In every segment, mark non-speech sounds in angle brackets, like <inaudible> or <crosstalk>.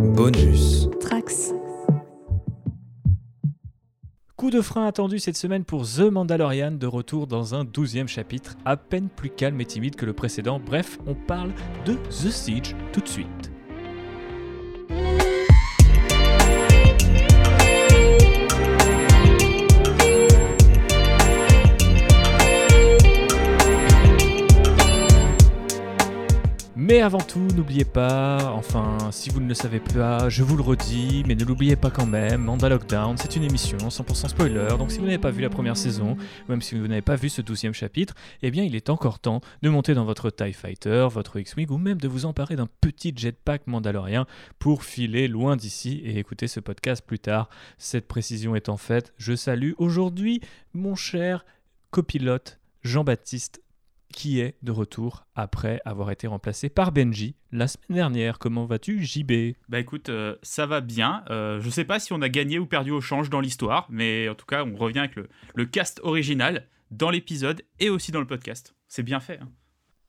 Bonus. Trax. Coup de frein attendu cette semaine pour The Mandalorian, de retour dans un douzième chapitre, à peine plus calme et timide que le précédent. Bref, on parle de The Siege tout de suite. Mais avant tout, n'oubliez pas, enfin, si vous ne le savez pas, je vous le redis, mais ne l'oubliez pas quand même, Manda Lockdown, c'est une émission 100% spoiler, donc si vous n'avez pas vu la première saison, même si vous n'avez pas vu ce douzième chapitre, eh bien il est encore temps de monter dans votre TIE Fighter, votre X-Wing, ou même de vous emparer d'un petit jetpack mandalorien pour filer loin d'ici et écouter ce podcast plus tard. Cette précision étant faite, je salue aujourd'hui mon cher copilote Jean-Baptiste qui est de retour après avoir été remplacé par Benji la semaine dernière? Comment vas-tu, JB Bah écoute, euh, ça va bien. Euh, je sais pas si on a gagné ou perdu au change dans l'histoire, mais en tout cas, on revient avec le, le cast original dans l'épisode et aussi dans le podcast. C'est bien fait. hein.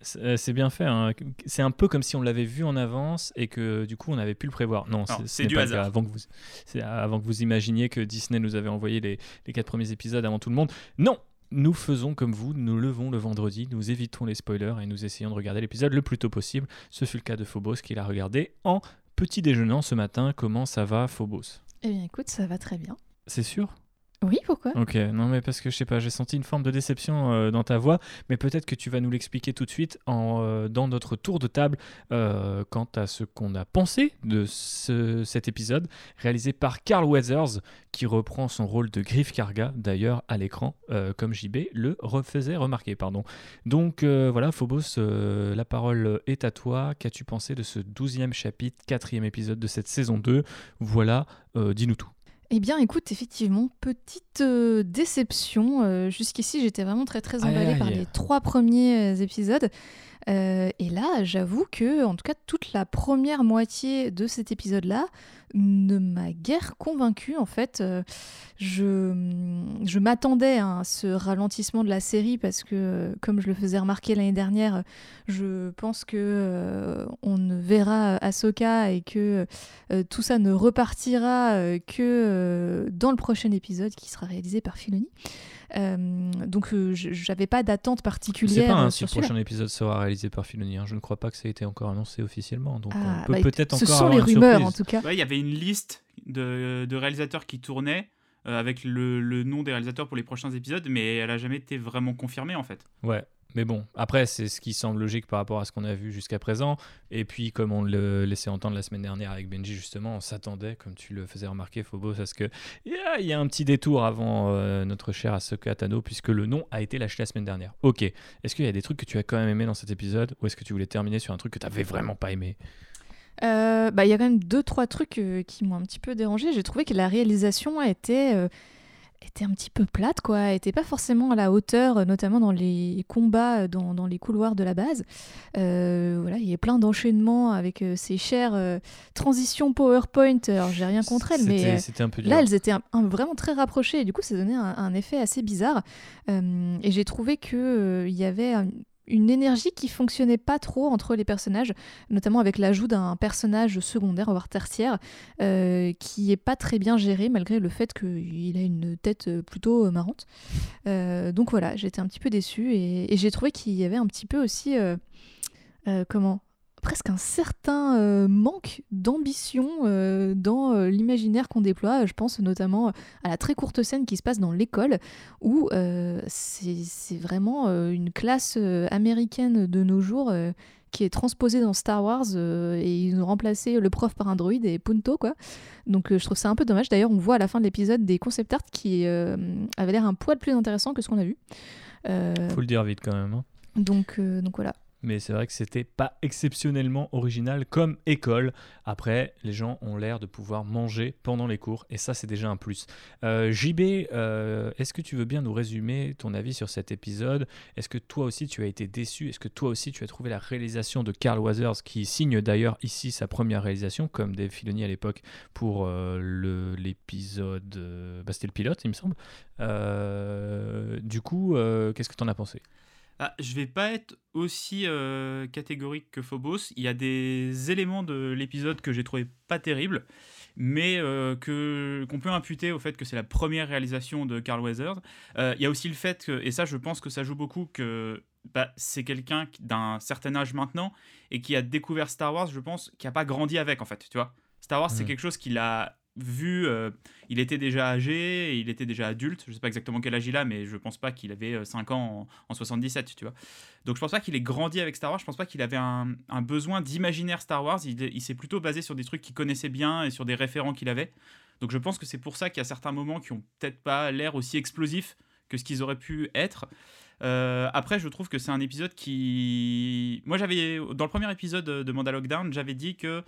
C'est euh, c'est bien fait. hein. C'est un peu comme si on l'avait vu en avance et que du coup on avait pu le prévoir. Non, c'est- ce du pas hasard. Avant que vous, avant que vous imaginiez que Disney nous avait envoyé les, les quatre premiers épisodes avant tout le monde. Non, nous faisons comme vous. Nous levons le vendredi, nous évitons les spoilers et nous essayons de regarder l'épisode le plus tôt possible. Ce fut le cas de Phobos qui l'a regardé en petit déjeunant ce matin. Comment ça va, Phobos? Eh bien, écoute, ça va très bien. C'est sûr? Oui, pourquoi? Ok, non mais parce que je sais pas, j'ai senti une forme de déception euh, dans ta voix, mais peut-être que tu vas nous l'expliquer tout de suite en, euh, dans notre tour de table euh, quant à ce qu'on a pensé de ce- cet épisode réalisé par Carl Weathers qui reprend son rôle de Griff Karga d'ailleurs à l'écran comme JB le refaisait remarquer. Pardon. Donc voilà Phobos, la parole est à toi. Qu'as-tu pensé de ce douzième chapitre, quatrième épisode de cette saison 2 Voilà, dis-nous tout. Eh bien, écoute, effectivement, petite euh, déception. Euh, Jusqu'ici, j'étais vraiment très très emballée par les trois premiers euh, épisodes. Euh, et là, j'avoue que, en tout cas, toute la première moitié de cet épisode-là ne m'a guère convaincue. En fait, Euh, je, m'attendais à ce ralentissement de la série parce que, comme je le faisais remarquer l'année dernière, je pense que euh, on ne verra Ahsoka et que tout ça ne repartira que dans le prochain épisode qui sera réalisé par Filoni. Euh, donc euh, j'avais pas d'attente C'est particulière pas euh, un si sur le prochain épisode sera réalisé par Filoni. hein. Je ne crois pas que ça ait été encore annoncé officiellement. Donc Ah, on peut bah, peut-être ce encore sont avoir les rumeurs surprise. en tout cas. Ouais, il y avait une liste de, de réalisateurs qui tournaient euh, avec le, le nom des réalisateurs pour les prochains épisodes, mais elle a jamais été vraiment confirmée en fait. Ouais, mais bon, après, c'est ce qui semble logique par rapport à ce qu'on a vu jusqu'à présent. Et puis, comme on le laissait entendre la semaine dernière avec Benji, justement, on s'attendait, comme tu le faisais remarquer, Phobos, à ce que il y a- a un petit détour avant euh, notre cher Ahsoka Tano, puisque le nom a été lâché la semaine dernière. Ok, est-ce qu'il y a des trucs que tu as quand même aimé dans cet épisode, ou est-ce que tu voulais terminer sur un truc que tu avais vraiment pas aimé? Euh, bah, Il y a quand même deux, trois trucs euh, qui m'ont un petit peu dérangé. J'ai trouvé que la réalisation était, euh, était un petit peu plate, quoi. Elle était pas forcément à la hauteur, euh, notamment dans les combats, euh, dans, dans les couloirs de la base. Euh, voilà, il y a plein d'enchaînements avec euh, ces chères euh, transitions PowerPoint. Alors, j'ai rien contre elles, mais. Un peu. Là, elles étaient un- un- vraiment très rapprochées et du coup, ça donnait un, un effet assez bizarre. Et j'ai trouvé qu'il y avait une énergie qui fonctionnait pas trop entre les personnages, notamment avec l'ajout d'un personnage secondaire, voire tertiaire, euh, qui est pas très bien géré malgré le fait qu'il a une tête euh, plutôt euh, marrante. Donc voilà, j'étais un petit peu déçue et, j'ai trouvé qu'il y avait un petit peu aussi, comment presque un certain euh, manque d'ambition euh, dans euh, l'imaginaire qu'on déploie. Je pense notamment à la très courte scène qui se passe dans l'école, où c'est vraiment une classe américaine de nos jours qui est transposée dans Star Wars, euh, et ils ont remplacé le prof par un droïde et punto, quoi. Donc euh, je trouve ça un peu dommage. D'ailleurs, on voit à la fin de l'épisode des concept art qui euh, avaient l'air un poil plus intéressant que ce qu'on a vu. Faut le dire vite quand même. hein. donc, donc voilà. Mais c'est vrai que c'était pas exceptionnellement original comme école. Après, les gens ont l'air de pouvoir manger pendant les cours, et ça, c'est déjà un plus. Euh, JB, euh, est-ce que tu veux bien nous résumer ton avis sur cet épisode? Est-ce que toi aussi tu as été déçu? Est-ce que toi aussi tu as trouvé la réalisation de Carl Weathers, qui signe d'ailleurs ici sa première réalisation, comme Dave Filoni à l'époque pour euh, l'épisode. bah, c'était le pilote, il me semble. Du coup, qu'est-ce que tu en as pensé? Ah, je vais pas être aussi euh, catégorique que Phobos. Il y a des éléments de l'épisode que j'ai trouvé pas terribles, mais euh, que qu'on peut imputer au fait que c'est la première réalisation de Carl Weathers. Euh, il y a aussi le fait que, et ça je pense que ça joue beaucoup, que bah, c'est quelqu'un d'un certain âge maintenant et qui a découvert Star Wars, je pense, qui a pas grandi avec en fait, tu vois. Star Wars, c'est Mm. quelque chose qu'il a vu, euh, il était déjà âgé, il était déjà adulte, je sais pas exactement quel âge il a, mais je pense pas qu'il avait euh, 5 ans en, en 77, tu vois. Donc je pense pas qu'il ait grandi avec Star Wars, je pense pas qu'il avait un, besoin d'imaginaire Star Wars, il, s'est plutôt basé sur des trucs qu'il connaissait bien et sur des référents qu'il avait. Donc je pense que c'est pour ça qu'il y a certains moments qui ont peut-être pas l'air aussi explosifs que ce qu'ils auraient pu être. Euh, après, je trouve que c'est un épisode qui. Moi, j'avais. Dans le premier épisode de Mandalockdown, j'avais dit que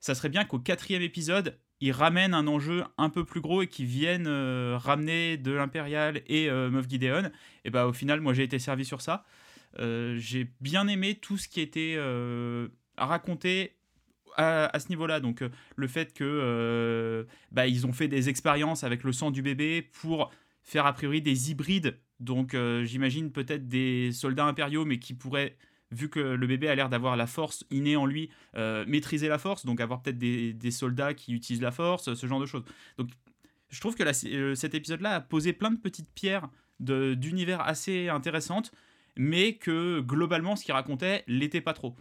ça serait bien qu'au quatrième épisode, ils ramènent un enjeu un peu plus gros et qu'ils viennent euh, ramener de l'Impérial et euh, Moff Gideon. Et bah, au final, moi, j'ai été servi sur ça. Euh, j'ai bien aimé tout ce qui était euh, raconté à, à ce niveau-là. Donc, le fait que bah, ils ont fait des expériences avec le sang du bébé pour faire a priori des hybrides. Donc, j'imagine peut-être des soldats impériaux, mais qui pourraient, vu que le bébé a l'air d'avoir la force innée en lui, euh, maîtriser la force. Donc, avoir peut-être des, soldats qui utilisent la force, ce genre de choses. Donc, je trouve que euh, cet épisode-là a posé plein de petites pierres d'univers assez intéressantes, mais que globalement, ce qu'il racontait l'était pas trop.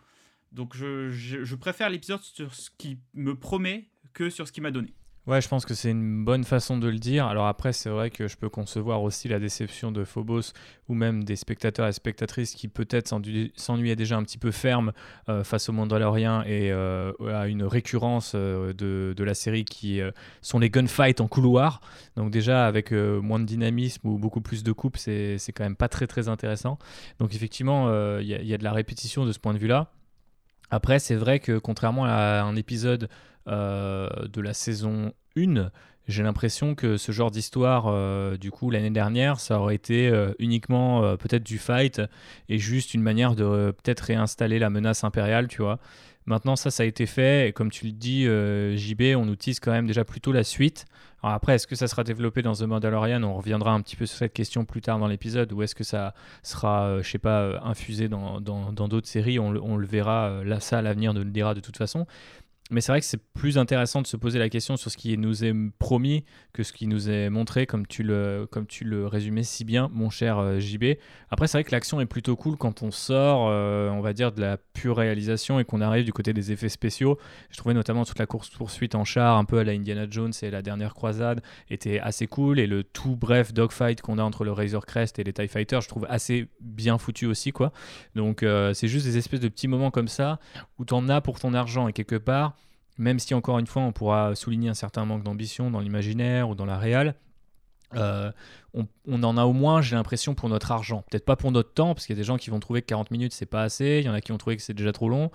Donc, je, je- préfère l'épisode sur ce qui me promet que sur ce qu'il m'a donné. Ouais, je pense que c'est une bonne façon de le dire. Alors après, c'est vrai que je peux concevoir aussi la déception de Phobos ou même des spectateurs et spectatrices qui peut-être s'ennuy- s'ennuyaient déjà un petit peu ferme euh, face au Mandalorian et euh, à une récurrence euh, de, la série qui sont les gunfights en couloir. Donc déjà, avec moins de dynamisme ou beaucoup plus de coupes, c'est quand même pas très très intéressant. Donc effectivement, il y, a- de la répétition de ce point de vue-là. Après, c'est vrai que contrairement à un épisode de la saison 1, j'ai l'impression que ce genre d'histoire, euh, du coup, l'année dernière, ça aurait été euh, uniquement euh, peut-être du fight et juste une manière de euh, peut-être réinstaller la menace impériale, tu vois. Maintenant, ça, ça a été fait, et comme tu le dis, euh, JB, on utilise quand même déjà plutôt la suite. Alors après, est-ce que ça sera développé dans The Mandalorian? On reviendra un petit peu sur cette question plus tard dans l'épisode, ou est-ce que ça sera, euh, je sais pas, euh, infusé dans dans- dans d'autres séries? On, le- on le verra, euh, là, ça, l'avenir nous le dira de toute façon. Mais c'est vrai que c'est plus intéressant de se poser la question sur ce qui nous est promis que ce qui nous est montré, comme tu le, comme tu le résumais si bien, mon cher euh, JB. Après, c'est vrai que l'action est plutôt cool quand on sort, euh, on va dire, de la pure réalisation et qu'on arrive du côté des effets spéciaux. Je trouvais notamment toute la course-poursuite en char, un peu à la Indiana Jones et la dernière croisade, était assez cool. Et le tout bref dogfight qu'on a entre le Razor Crest et les TIE Fighters, je trouve assez bien foutu aussi, quoi. Donc, euh, c'est juste des espèces de petits moments comme ça où tu en as pour ton argent et quelque part même si encore une fois on pourra souligner un certain manque d'ambition dans l'imaginaire ou dans la réal, euh, on, en a au moins, j'ai l'impression, pour notre argent. Peut-être pas pour notre temps, parce qu'il y a des gens qui vont trouver que 40 minutes c'est pas assez, il y en a qui vont trouver que c'est déjà trop long.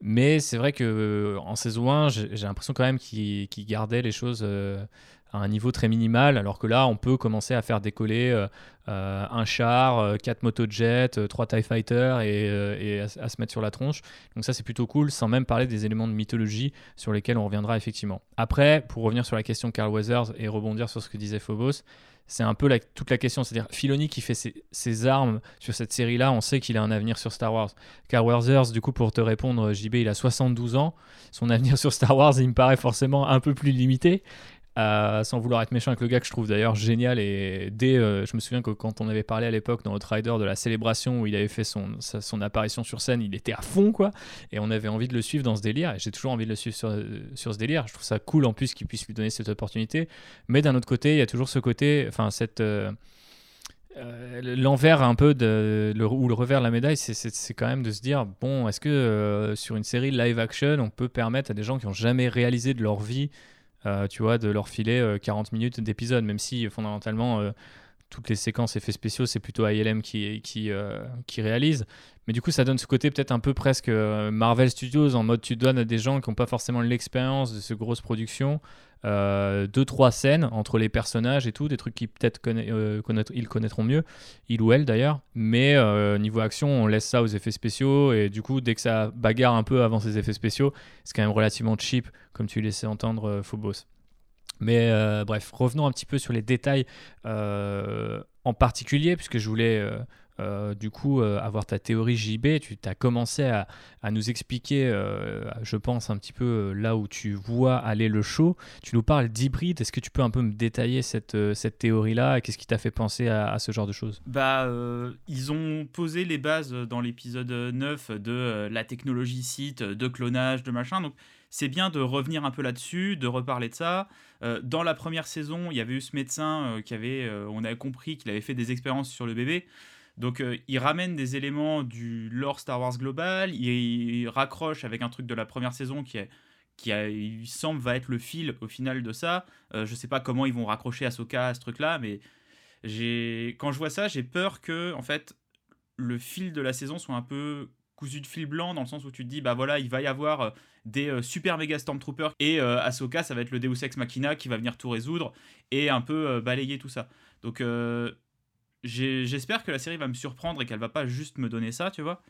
Mais c'est vrai que euh, en saison 1, j'ai l'impression quand même qu'ils qu'ils gardaient les choses euh, à un niveau très minimal, alors que là, on peut commencer à faire décoller euh, euh, un char, euh, quatre motojets, euh, trois TIE Fighters et, à, se mettre sur la tronche. Donc ça, c'est plutôt cool, sans même parler des éléments de mythologie sur lesquels on reviendra effectivement. Après, pour revenir sur la question de Carl Weathers et rebondir sur ce que disait Phobos, c'est un peu la- toute la question. C'est-à-dire, Filoni qui fait ses, ses armes sur cette série-là, on sait qu'il a un avenir sur Star Wars. Carl Weathers, du coup, pour te répondre, JB, il a 72 ans. Son avenir sur Star Wars, il me paraît forcément un peu plus limité. Euh, sans vouloir être méchant avec le gars que je trouve d'ailleurs génial et dès euh, je me souviens que quand on avait parlé à l'époque dans Outrider de la célébration où il avait fait son, son apparition sur scène il était à fond quoi. Et on avait envie de le suivre dans ce délire et j'ai toujours envie de le suivre sur, sur ce délire. Je trouve ça cool en plus qu'il puisse lui donner cette opportunité. Mais d'un autre côté il y a toujours ce côté enfin cette euh, euh, l'envers un peu le, ou le revers de la médaille, c'est- quand même de se dire bon, est-ce que euh, sur une série live action, on peut permettre à des gens qui n'ont jamais réalisé de leur vie, euh, tu vois, de leur filer euh, 40 minutes d'épisode, même si fondamentalement euh, toutes les séquences effets spéciaux, c'est plutôt ILM qui, qui, euh, qui réalise. Mais du coup, ça donne ce côté peut-être un peu presque euh, Marvel Studios, en mode tu donnes à des gens qui n'ont pas forcément l'expérience de ces grosses productions, euh, deux, trois scènes entre les personnages et tout, des trucs qui peut-être euh, ils connaîtront mieux, il ou elle d'ailleurs. Mais euh, niveau action, on laisse ça aux effets spéciaux, et du coup, dès que ça bagarre un peu avant ces effets spéciaux, c'est quand même relativement cheap, comme tu laissais entendre euh, Phobos. Mais bref, revenons un petit peu sur les détails en particulier, puisque je voulais euh, du coup euh, avoir ta théorie JB. Tu as commencé à, nous expliquer, euh, je pense, un petit peu là où tu vois aller le show. Tu nous parles d'hybride. Est-ce que tu peux un peu me détailler cette, théorie-là Qu'est-ce qui t'a fait penser à, ce genre de choses? Bah, ils ont posé les bases dans l'épisode 9 de la technologie site, de clonage, de machin. Donc c'est bien de revenir un peu là-dessus, de reparler de ça. Dans la première saison, il y avait eu ce médecin qui avait, on avait compris qu'il avait fait des expériences sur le bébé. Donc il ramène des éléments du lore Star Wars global, il, raccroche avec un truc de la première saison qui il semble va être le fil au final de ça. je sais pas comment ils vont raccrocher Ahsoka à ce truc-là, mais j'ai quand je vois ça, j'ai peur que en fait le fil de la saison soit un peu cousu de fil blanc dans le sens où tu te dis bah voilà il va y avoir euh, des euh, super méga stormtroopers et euh, Ahsoka ça va être le Deus Ex Machina qui va venir tout résoudre et un peu balayer tout ça donc j'espère que la série va me surprendre et qu'elle va pas juste me donner ça tu vois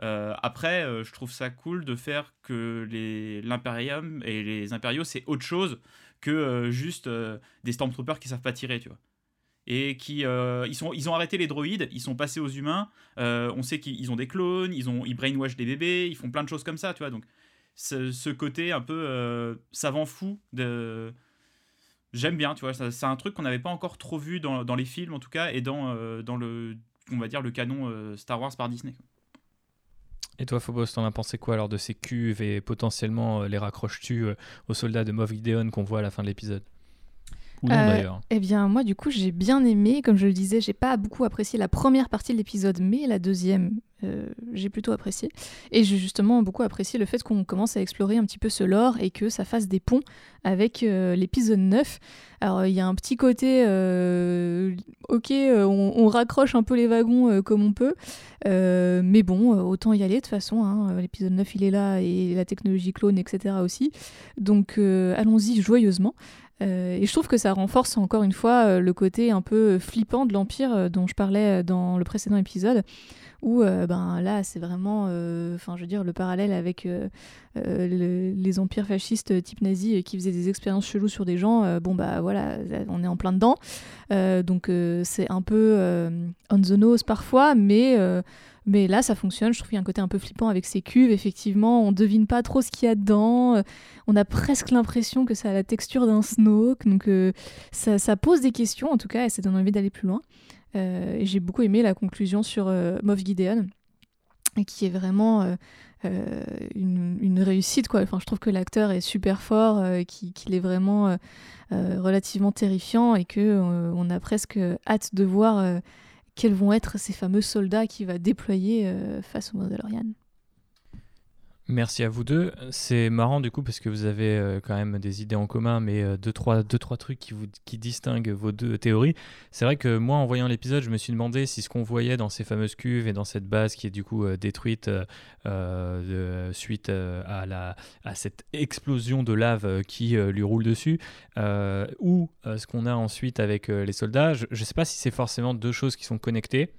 après je trouve ça cool de faire que l'imperium et les impériaux c'est autre chose que juste des stormtroopers qui savent pas tirer tu vois et qui euh, ils, sont, ils ont arrêté les droïdes, ils sont passés aux humains. Euh, on sait qu'ils ont des clones, ils ont ils brainwash des bébés, ils font plein de choses comme ça, tu vois. Donc ce, côté un peu euh, savant fou de j'aime bien, tu vois. C'est un truc qu'on n'avait pas encore trop vu dans, les films en tout cas et dans dans le on va dire le canon Star Wars par Disney. Et toi, Phobos, t'en as pensé quoi alors de ces cuves et potentiellement les raccroches-tu aux soldats de Moff Gideon qu'on voit à la fin de l'épisode? Euh, eh bien, moi, du coup, j'ai bien aimé. Comme je le disais, j'ai pas beaucoup apprécié la première partie de l'épisode, mais la deuxième, euh, j'ai plutôt apprécié. Et j'ai justement beaucoup apprécié le fait qu'on commence à explorer un petit peu ce lore et que ça fasse des ponts avec euh, l'épisode 9. Alors, il y a un petit côté, ok, on, raccroche un peu les wagons comme on peut, mais bon, autant y aller de toute façon. Hein. L'épisode 9, il est là et la technologie clone, etc. aussi. Donc, allons-y joyeusement. Euh, et je trouve que ça renforce encore une fois euh, le côté un peu flippant de l'Empire euh, dont je parlais dans le précédent épisode, où ben, là c'est vraiment, enfin je veux dire, le parallèle avec les empires fascistes type nazi qui faisaient des expériences cheloues sur des gens, bon bah voilà, on est en plein dedans. donc c'est un peu on the nose parfois, mais mais là, ça fonctionne. Je trouve qu'il y a un côté un peu flippant avec ces cuves. Effectivement, on devine pas trop ce qu'il y a dedans. Euh, on a presque l'impression que ça a la texture d'un Snoke. Donc, euh, ça, pose des questions, en tout cas, et ça donne envie d'aller plus loin. Euh, j'ai beaucoup aimé la conclusion sur Moff Gideon, qui est vraiment une, réussite. Quoi. Enfin, je trouve que l'acteur est super fort, qu'il est vraiment relativement terrifiant et qu'on on a presque hâte de voir quels vont être ces fameux soldats qu'il va déployer euh, face au Mandalorian. Merci à vous deux. C'est marrant du coup parce que vous avez euh, quand même des idées en commun, mais euh, deux, trois, deux, trois trucs qui, vous, qui distinguent vos deux théories. C'est vrai que moi, en voyant l'épisode, je me suis demandé si ce qu'on voyait dans ces fameuses cuves et dans cette base qui est du coup euh, détruite suite à, la, à cette explosion de lave qui lui roule dessus, ou ce qu'on a ensuite avec les soldats, je ne sais pas si c'est forcément deux choses qui sont connectées.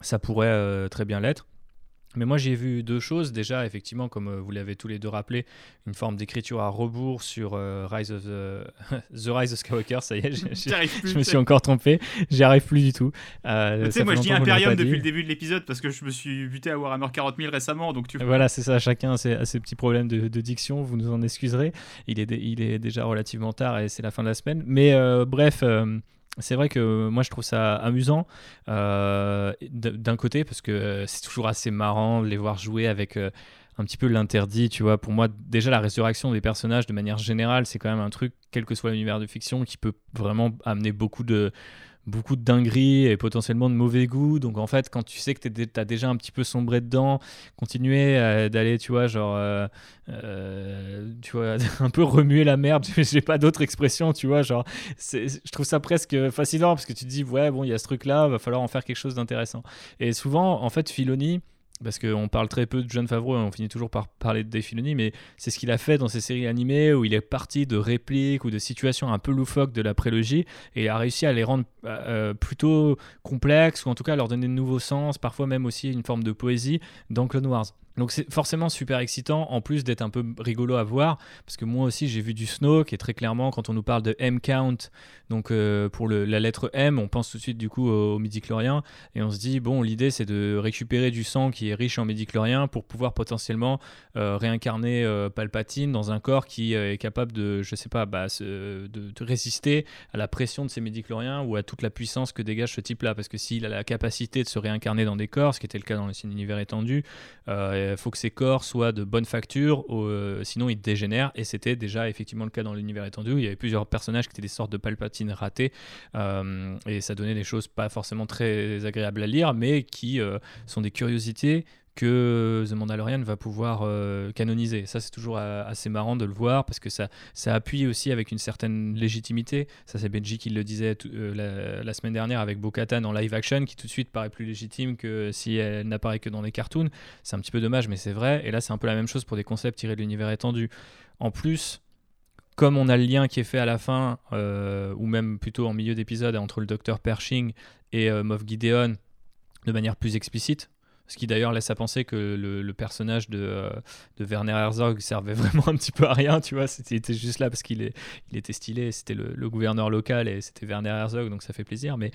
Ça pourrait très bien l'être. Mais moi, j'ai vu deux choses. Déjà, effectivement, comme euh, vous l'avez tous les deux rappelé, une forme d'écriture à rebours sur euh, Rise of the... <laughs> Rise of Skywalker. Ça y est, je me suis encore trompé. J'y arrive plus du tout. Euh, tu sais, moi, je dis Imperium depuis le début de l'épisode parce que je me suis buté à Warhammer 40 000 récemment. Donc tu... Voilà, c'est ça. Chacun a ses, petits problèmes de, diction. Vous nous en excuserez. Il est, il est déjà relativement tard et c'est la fin de la semaine. Mais bref c'est vrai que moi je trouve ça amusant euh, d'un côté parce que c'est toujours assez marrant de les voir jouer avec euh, un petit peu l'interdit, tu vois. Pour moi, déjà la résurrection des personnages de manière générale, c'est quand même un truc, quel que soit l'univers de fiction, qui peut vraiment amener beaucoup de, beaucoup de dingueries et potentiellement de mauvais goût. Donc en fait, quand tu sais que tu as déjà un petit peu sombré dedans, continuer euh, d'aller, tu vois, genre, euh, euh, tu vois, <laughs> un peu remuer la merde, <laughs> j'ai pas d'autre expression, tu vois, genre, je trouve ça presque fascinant parce que tu te dis, ouais, bon, il y a ce truc-là, va falloir en faire quelque chose d'intéressant. Et souvent, en fait, Filoni, parce qu'on parle très peu de John Favreau et on finit toujours par parler de Dave mais c'est ce qu'il a fait dans ses séries animées où il est parti de répliques ou de situations un peu loufoques de la prélogie et a réussi à les rendre euh, plutôt complexes ou en tout cas à leur donner de nouveaux sens, parfois même aussi une forme de poésie dans Clone Wars. Donc c'est forcément super excitant, en plus d'être un peu rigolo à voir, parce que moi aussi j'ai vu du Snow, qui est très clairement, quand on nous parle de M-Count, donc euh, pour la lettre M, on pense tout de suite du coup au, midi-chlorien, et on se dit, bon, l'idée c'est de récupérer du sang qui est riche en midi-chlorien pour pouvoir potentiellement euh, réincarner euh, Palpatine dans un corps qui est capable de, je sais pas, bah, de, de, résister à la pression de ces midi-chloriens ou à toute la puissance que dégage ce type-là, parce que s'il a la capacité de se réincarner dans des corps, ce qui était le cas dans le univers étendu, il faut que ces corps soient de bonne facture, euh, sinon ils dégénèrent. Et c'était déjà effectivement le cas dans l'univers étendu. il y avait plusieurs personnages qui étaient des sortes de palpatines ratés. Euh, et ça donnait des choses pas forcément très agréables à lire, mais qui euh, sont des curiosités que The Mandalorian va pouvoir euh, canoniser. Ça, c'est toujours euh, assez marrant de le voir parce que ça, ça appuie aussi avec une certaine légitimité. Ça, c'est Benji qui le disait euh, la, semaine dernière avec Bo-Katan en live action, qui tout de suite paraît plus légitime que si elle n'apparaît que dans les cartoons. C'est un petit peu dommage, mais c'est vrai. Et là, c'est un peu la même chose pour des concepts tirés de l'univers étendu. En plus, comme on a le lien qui est fait à la fin, ou même plutôt en milieu d'épisode, entre le docteur Pershing et Moff Gideon, de manière plus explicite, ce qui d'ailleurs laisse à penser que le, personnage de, euh, de, Werner Herzog servait <laughs> vraiment un petit peu à rien, tu vois. C'était, il juste là parce qu'il est, était stylé, c'était le, gouverneur local et c'était Werner Herzog, donc ça fait plaisir. Mais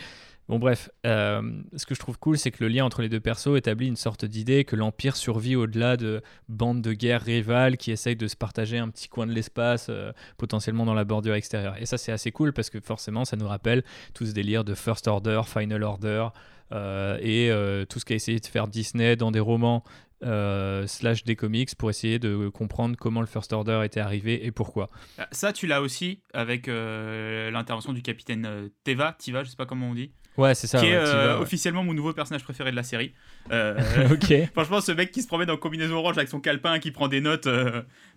bon, bref, euh, ce que je trouve cool, c'est que le lien entre les deux persos établit une sorte d'idée que l'Empire survit au-delà de bandes de guerre rivales qui essayent de se partager un petit coin de l'espace, euh, potentiellement dans la bordure extérieure. Et ça, c'est assez cool parce que forcément, ça nous rappelle tout ce délire de First Order, Final Order. Euh, et euh, tout ce qu'a essayé de faire Disney dans des romans euh, slash des comics pour essayer de comprendre comment le First Order était arrivé et pourquoi. Ah, ça, tu l'as aussi avec l'intervention du capitaine Teva, Tiva, je sais pas comment on dit. Ouais, c'est ça. Qui est officiellement mon nouveau personnage préféré de la série. <laughs> ok. <laughs> Franchement, ce mec qui se promène en combinaison orange avec son calepin, qui prend des notes,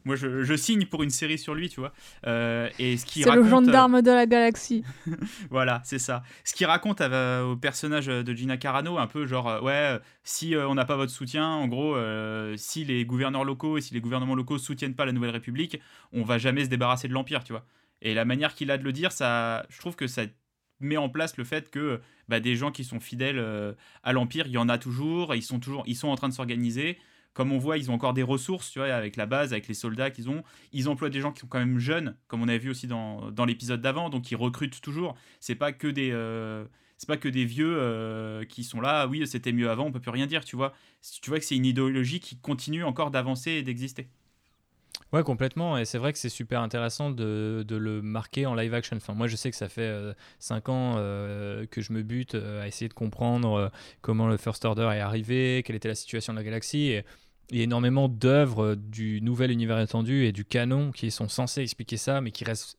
moi je, signe pour une série sur lui, tu vois. Euh, et ce qui c'est le gendarme de la galaxie. <laughs> voilà, c'est ça. Ce qui raconte euh, au personnage de Gina Carano, un peu genre, euh, ouais, si on n'a pas votre soutien, en gros, si les gouverneurs locaux et si les gouvernements locaux soutiennent pas la Nouvelle République, on va jamais se débarrasser de l'Empire, tu vois. Et la manière qu'il a de le dire, ça, je trouve que ça met en place le fait que bah, des gens qui sont fidèles à l'Empire, il y en a toujours, ils sont toujours, ils sont en train de s'organiser comme on voit, ils ont encore des ressources, tu vois, avec la base, avec les soldats qu'ils ont. Ils emploient des gens qui sont quand même jeunes, comme on avait vu aussi dans, dans l'épisode d'avant, donc ils recrutent toujours. C'est pas que des, euh, c'est pas que des vieux euh, qui sont là. Oui, c'était mieux avant, on peut plus rien dire, tu vois. Tu vois que c'est une idéologie qui continue encore d'avancer et d'exister. Ouais, complètement. Et c'est vrai que c'est super intéressant de, de, le marquer en live action. Enfin, moi, je sais que ça fait 5 euh, ans que je me bute à essayer de comprendre comment le First Order est arrivé, quelle était la situation de la galaxie. Et il y a énormément d'œuvres du nouvel univers étendu et du canon qui sont censés expliquer ça, mais qui restent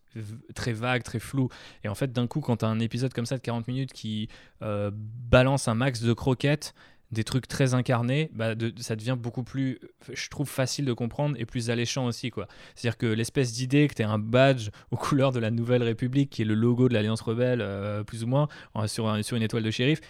très vagues, très floues. Et en fait, d'un coup, quand tu as un épisode comme ça de 40 minutes qui euh, balance un max de croquettes, des trucs très incarnés, bah ça devient beaucoup plus, je trouve, facile de comprendre et plus alléchant aussi. C'est-à-dire que l'espèce d'idée que tu un badge aux couleurs de la Nouvelle République, qui est le logo de l'Alliance Rebelle, euh, plus ou moins, sur, sur une étoile de shérif,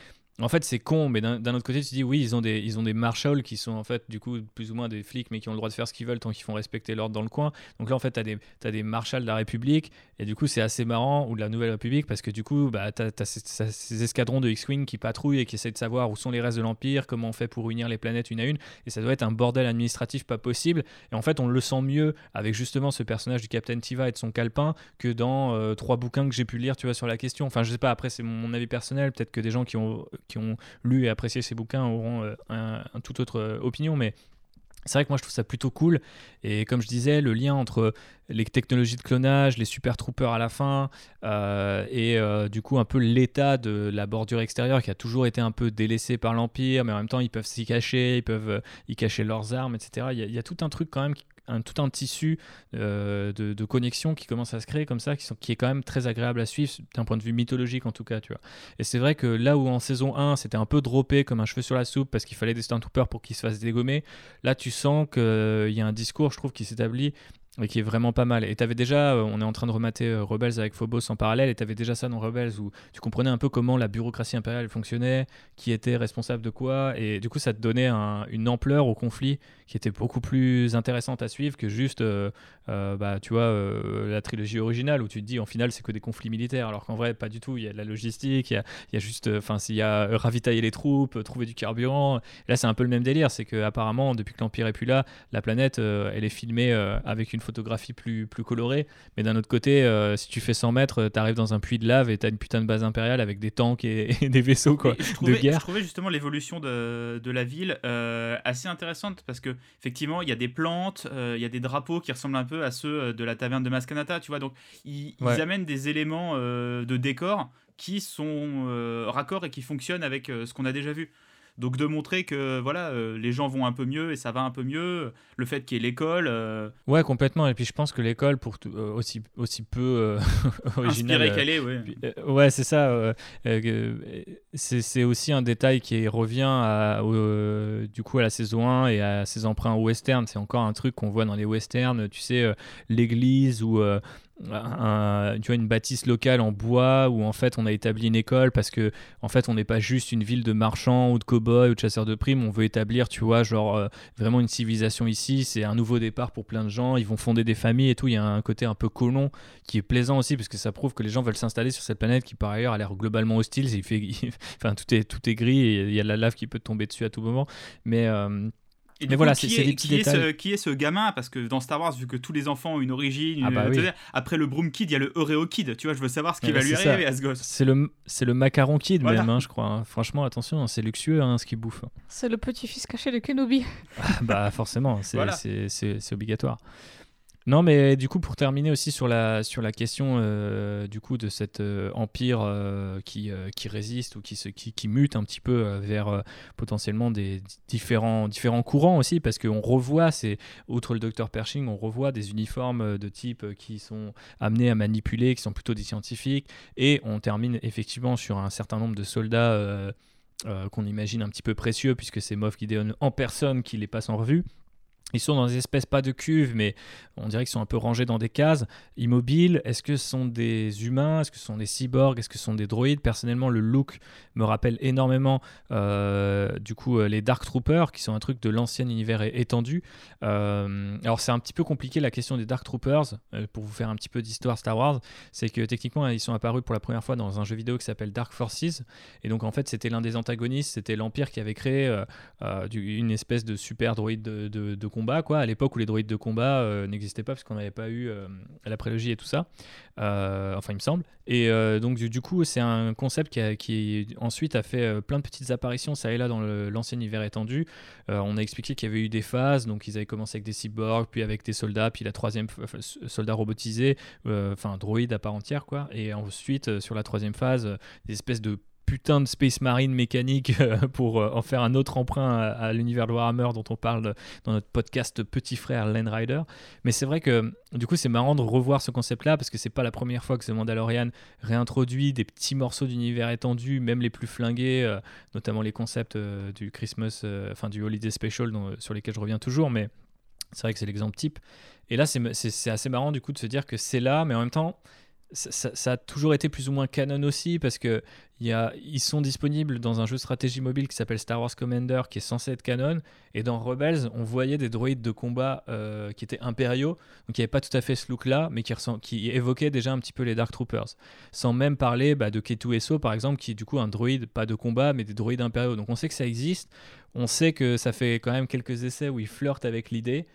en fait, c'est con, mais d'un autre côté, tu te dis oui, ils ont des ils ont des marshals qui sont en fait du coup plus ou moins des flics, mais qui ont le droit de faire ce qu'ils veulent tant qu'ils font respecter l'ordre dans le coin. Donc là, en fait, tu as des des marshals de la République et du coup, c'est assez marrant ou de la Nouvelle République parce que du coup, bah tu as, ces, escadrons de X-wing qui patrouillent et qui essaient de savoir où sont les restes de l'empire, comment on fait pour unir les planètes une à une, et ça doit être un bordel administratif pas possible. Et en fait, on le sent mieux avec justement ce personnage du Captain Tiva et de son calepin que dans euh, trois bouquins que j'ai pu lire, tu vois, sur la question. Enfin, je sais pas. Après, c'est mon avis personnel. Peut-être que des gens qui ont qui ont lu et apprécié ces bouquins auront euh, un, autre euh, opinion, mais c'est vrai que moi je trouve ça plutôt cool. Et comme je disais, le lien entre les technologies de clonage, les super troopers à la fin, euh, et du coup un peu l'état de la bordure extérieure qui a toujours été un peu délaissé par l'Empire, mais en même temps ils peuvent s'y cacher, ils peuvent y cacher leurs armes, etc. Il y, a, y, a, tout un truc quand même qui, tout un tissu euh, de, connexion qui commence à se créer comme ça, qui, sont, est quand même très agréable à suivre d'un point de vue mythologique en tout cas. Et c'est vrai que là où en saison 1 c'était un peu droppé comme un cheveu sur la soupe parce qu'il fallait des Stormtroopers pour qu'ils se fassent dégommer, là tu sens qu'il y a un discours, je trouve, qui s'établit et qui est vraiment pas mal. Et tu avais déjà, euh, on est en train de remater euh, Rebels avec Phobos en parallèle, et tu avais déjà ça dans Rebels où tu comprenais un peu comment la bureaucratie impériale fonctionnait, qui était responsable de quoi, et du coup ça te donnait une ampleur au conflit qui était beaucoup plus intéressante à suivre que juste, euh, bah, tu vois, la trilogie originale où tu te dis en final c'est que des conflits militaires, alors qu'en vrai pas du tout, il y a de la logistique, il y a, il y a juste, enfin s'il y a ravitailler les troupes, trouver du carburant, là c'est un peu le même délire, c'est que apparemment depuis que l'Empire est plus là, la planète elle est filmée avec une photographie plus, plus colorée. Mais d'un autre côté, euh, si tu fais 100 mètres, euh, tu arrives dans un puits de lave et tu as une putain de base impériale avec des tanks et, <laughs> des vaisseaux quoi, de guerre. Je trouvais justement l'évolution de, de, la ville euh, assez intéressante parce que effectivement, il y a des plantes, il y a des drapeaux qui ressemblent un peu à ceux de la taverne de Mascanata, tu vois. Donc, ils, ils amènent des éléments de décor qui sont raccords et qui fonctionnent avec ce qu'on a déjà vu. Donc de montrer que voilà, euh, les gens vont un peu mieux et ça va un peu mieux, le fait qu'il y ait l'école. Euh, ouais, complètement. Et puis je pense que l'école, pour euh, aussi, aussi peu <laughs> originale. qu'elle est, ouais. ouais, c'est ça. c'est aussi un détail qui revient à, du coup à la saison 1 et à ses emprunts au western. C'est encore un truc qu'on voit dans les westerns, tu sais, l'église ou tu vois, une bâtisse locale en bois où en fait on a établi une école parce que en fait on n'est pas juste une ville de marchands ou de cow-boys ou de chasseurs de primes, on veut établir, tu vois, genre euh, vraiment une civilisation ici, c'est un nouveau départ pour plein de gens, ils vont fonder des familles et tout, il y a un côté un peu colon qui est plaisant aussi parce que ça prouve que les gens veulent s'installer sur cette planète qui par ailleurs a l'air globalement hostile, il fait, <laughs> enfin tout est, tout est gris et il y a de la lave qui peut tomber dessus à tout moment, mais euh, mais voilà, c'est des petits qui Est ce, qui est ce gamin? Parce que dans Star Wars, vu que tous les enfants ont une origine, ah bah après le Broom Kid, il y a le Oreo Kid. Tu vois, je veux savoir ce qui va lui arriver à ce gosse. C'est le, c'est le macaron Kid même, hein, je crois. Hein. Franchement, attention, hein, c'est luxueux ce qu'il bouffe. C'est le petit-fils caché de Kenobi. Ah, <laughs> bah forcément, c'est obligatoire. Non, mais du coup, pour terminer aussi sur la, sur la question euh, du coup de cet euh, empire euh, qui, qui résiste ou qui, se, qui, qui mute un petit peu vers potentiellement des différents, différents courants aussi, parce qu'on revoit, c'est outre le docteur Pershing, on revoit des uniformes de type qui sont amenés à manipuler, qui sont plutôt des scientifiques, et on termine effectivement sur un certain nombre de soldats qu'on imagine un petit peu précieux, puisque c'est Moff Gideon en personne qui les passe en revue. Ils sont dans des espèces, pas de cuves, mais on dirait qu'ils sont un peu rangés dans des cases, immobiles. Est-ce que ce sont des humains? Est-ce que ce sont des cyborgs? Est-ce que ce sont des droïdes? Personnellement, le look me rappelle énormément, euh, du coup, euh, les Dark Troopers, qui sont un truc de l'ancien univers étendu. Euh, alors, c'est un petit peu compliqué la question des Dark Troopers, pour vous faire un petit peu d'histoire Star Wars. C'est que techniquement, ils sont apparus pour la première fois dans un jeu vidéo qui s'appelle Dark Forces. Et donc, en fait, c'était l'un des antagonistes, c'était l'Empire qui avait créé une espèce de super droïde de, combat, quoi, à l'époque où les droïdes de combat euh, n'existaient pas parce qu'on n'avait pas eu euh, la prélogie et tout ça. Euh, enfin, il me semble. Et donc, du, coup, c'est un concept qui, qui, ensuite a fait plein de petites apparitions, ça et là, dans l'ancien univers étendu. on a expliqué qu'il y avait eu des phases, donc ils avaient commencé avec des cyborgs, puis avec des soldats, puis la troisième, soldat robotisé, enfin, droïde à part entière, quoi. Et ensuite, sur la troisième phase, des espèces de putain de Space Marine mécanique euh, <laughs> pour euh, en faire un autre emprunt à, l'univers de Warhammer dont on parle dans notre podcast Petit Frère Land Rider. Mais c'est vrai que du coup c'est marrant de revoir ce concept-là parce que c'est pas la première fois que The Mandalorian réintroduit des petits morceaux d'univers étendu, même les plus flingués, euh, notamment les concepts du Christmas, enfin du Holiday Special sur lesquels je reviens toujours, mais c'est vrai que c'est l'exemple type. Et là c'est assez marrant du coup de se dire que c'est là, mais en même temps ça, a toujours été plus ou moins canon aussi parce que y a, ils sont disponibles dans un jeu de stratégie mobile qui s'appelle Star Wars Commander qui est censé être canon. Et dans Rebels on voyait des droïdes de combat euh, qui étaient impériaux. Donc il n'y avait pas tout à fait ce look là mais qui, évoquaient déjà un petit peu les Dark Troopers. Sans même parler bah, de K2SO par exemple qui est du coup un droïde pas de combat mais des droïdes impériaux. Donc on sait que ça existe. On sait que ça fait quand même quelques essais où ils flirtent avec l'idée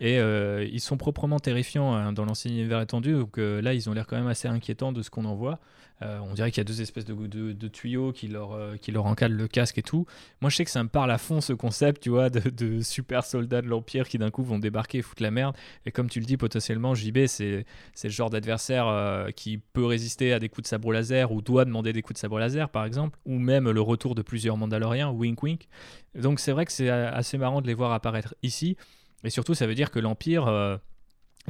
et euh, ils sont proprement terrifiants hein, dans l'ancien univers étendu. Donc euh, là, ils ont l'air quand même assez inquiétants de ce qu'on en voit. Euh, on dirait qu'il y a deux espèces de, de, tuyaux qui leur, qui leur encadrent le casque et tout. Moi, je sais que ça me parle à fond ce concept, tu vois, de, super soldats de l'Empire qui d'un coup vont débarquer et foutre la merde. Et comme tu le dis, potentiellement, JB, c'est le genre d'adversaire qui peut résister à des coups de sabre laser ou doit demander des coups de sabre laser, par exemple, ou même le retour de plusieurs Mandaloriens, wink wink. Donc c'est vrai que c'est assez marrant de les voir apparaître ici. Et surtout, ça veut dire que l'Empire, euh,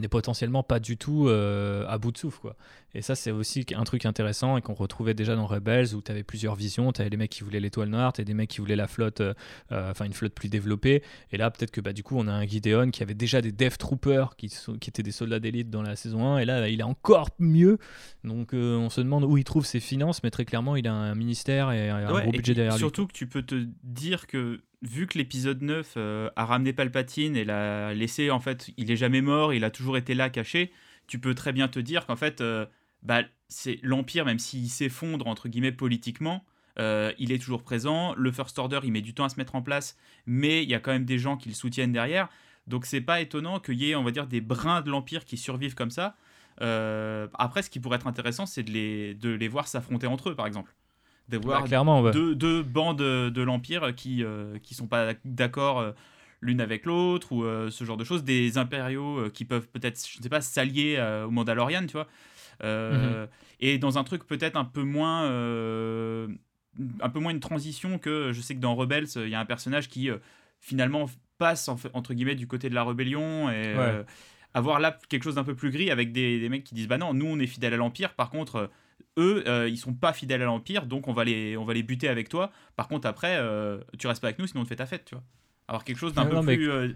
n'est potentiellement pas du tout euh, à bout de souffle quoi. Et ça c'est aussi un truc intéressant et qu'on retrouvait déjà dans Rebels où tu avais plusieurs visions, tu avais les mecs qui voulaient l'étoile noire, tu des mecs qui voulaient la flotte euh, euh, enfin une flotte plus développée et là peut-être que bah du coup on a un Gideon qui avait déjà des Death Troopers qui, étaient des soldats d'élite dans la saison 1 et là il est encore mieux. Donc on se demande où il trouve ses finances mais très clairement il a un ministère et un gros budget derrière surtout lui. Surtout que tu peux te dire que vu que l'épisode 9 euh, a ramené Palpatine et l'a laissé, en fait, il est jamais mort, il a toujours été là caché, tu peux très bien te dire qu'en fait, euh, bah, c'est l'Empire, même s'il s'effondre, entre guillemets, politiquement, euh, il est toujours présent. Le First Order, il met du temps à se mettre en place, mais il y a quand même des gens qui le soutiennent derrière. Donc c'est pas étonnant qu'il y ait, on va dire, des brins de l'Empire qui survivent comme ça. après, ce qui pourrait être intéressant, c'est de les, de les voir s'affronter entre eux, par exemple d'avoir bah, deux, bandes de l'Empire qui ne qui sont pas d'accord euh, l'une avec l'autre ou euh, ce genre de choses, des impériaux euh, qui peuvent peut-être, je ne sais pas, s'allier au Mandalorian, tu vois. Mhm. Et dans un truc peut-être un peu moins un peu moins une transition que je sais que dans Rebels, il y a un personnage qui finalement passe entre guillemets du côté de la rébellion et avoir là quelque chose d'un peu plus gris avec des, des, mecs qui disent bah non, nous on est fidèles à l'Empire, par contre eux, euh, ils sont pas fidèles à l'Empire, donc on va, les, on va les buter avec toi. Par contre, après, euh, tu restes pas avec nous, sinon on te fait ta fête, tu vois. Alors quelque chose d'un peu plus euh,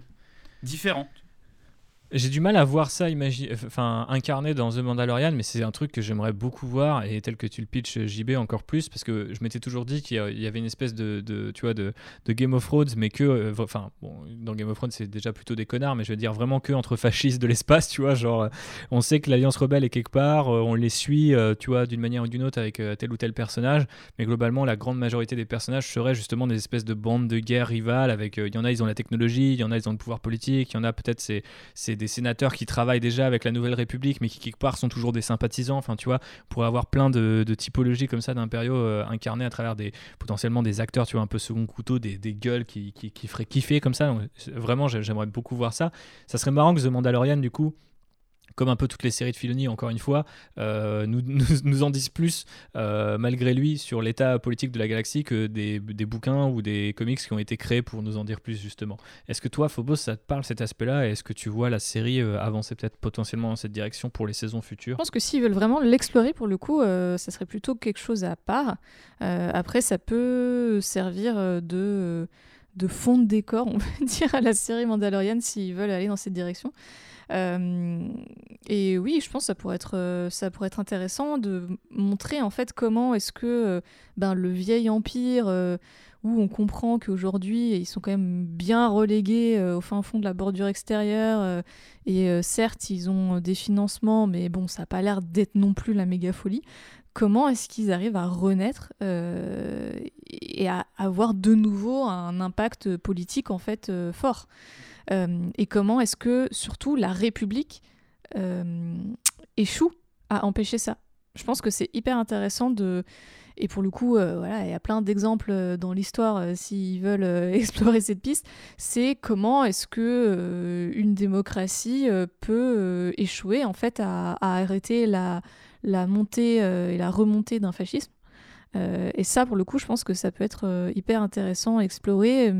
différent. J'ai du mal à voir ça enfin, incarné dans The Mandalorian, mais c'est un truc que j'aimerais beaucoup voir, et tel que tu le pitches JB encore plus, parce que je m'étais toujours dit qu'il y avait une espèce de, tu vois, de, Game of Thrones, mais que, euh, enfin, dans Game of Thrones c'est déjà plutôt des connards, mais je veux dire vraiment que entre fascistes de l'espace, tu vois, genre, euh, on sait que l'Alliance Rebelle est quelque part, euh, on les suit, tu vois, d'une manière ou d'une autre avec tel ou tel personnage, mais globalement, la grande majorité des personnages seraient justement des espèces de bandes de guerre rivales, avec, il y en a, ils ont la technologie, il y en a, ils ont le pouvoir politique, il y en a peut-être, c'est des sénateurs qui travaillent déjà avec la Nouvelle République, mais qui quelque part sont toujours des sympathisants. Enfin, tu vois, pour avoir plein de, typologies comme ça d'impériaux euh, incarnés à travers des potentiellement des acteurs, tu vois, un peu second couteau, des, gueules qui, qui, qui, feraient kiffer comme ça. vraiment, j'aimerais beaucoup voir ça. Ça serait marrant que The Mandalorian, du coup, comme un peu toutes les séries de Filoni, encore une fois, euh, <laughs> nous, nous, en disent plus, euh, malgré lui, sur l'état politique de la galaxie que des, des, bouquins ou des comics qui ont été créés pour nous en dire plus, justement. Est-ce que toi, Phobos, ça te parle cet aspect-là? Est-ce que tu vois la série euh, avancer peut-être potentiellement dans cette direction pour les saisons futures? Je pense que s'ils veulent vraiment l'explorer, pour le coup, ça serait plutôt quelque chose à part. après, ça peut servir de de fond de décor, on va <laughs> dire, à la série Mandalorian s'ils veulent aller dans cette direction. Euh, et oui, je pense que ça pourrait être, euh, ça pourrait être intéressant de montrer en fait comment est-ce que euh, ben, le vieil empire où on comprend qu'aujourd'hui ils sont quand même bien relégués au fin fond de la bordure extérieure et certes ils ont des financements mais bon ça n'a pas l'air d'être non plus la méga folie comment est-ce qu'ils arrivent à renaître et à avoir de nouveau un impact politique en fait fort euh, et comment est-ce que surtout la République euh, échoue à empêcher ça? Je pense que c'est hyper intéressant de... Et pour le coup, euh, voilà, il y a plein d'exemples dans l'histoire s'ils veulent <laughs> explorer cette piste. C'est comment est-ce que une démocratie peut échouer en fait à, arrêter la, la montée et la remontée d'un fascisme. et ça, pour le coup, je pense que ça peut être hyper intéressant à explorer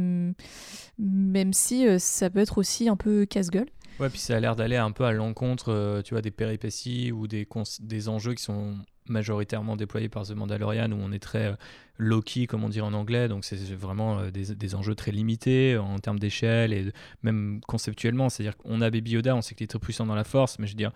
même si euh, ça peut être aussi un peu casse-gueule. Ouais, puis ça a l'air d'aller un peu à l'encontre, euh, tu vois, des péripéties ou des, des enjeux qui sont majoritairement déployés par The Mandalorian, où on est très euh, low-key, comme on dit en anglais, donc c'est vraiment des, des, enjeux très limités en termes d'échelle et même conceptuellement, c'est-à-dire qu'on a Baby Yoda, on sait qu'il est très puissant dans la force, mais je veux dire,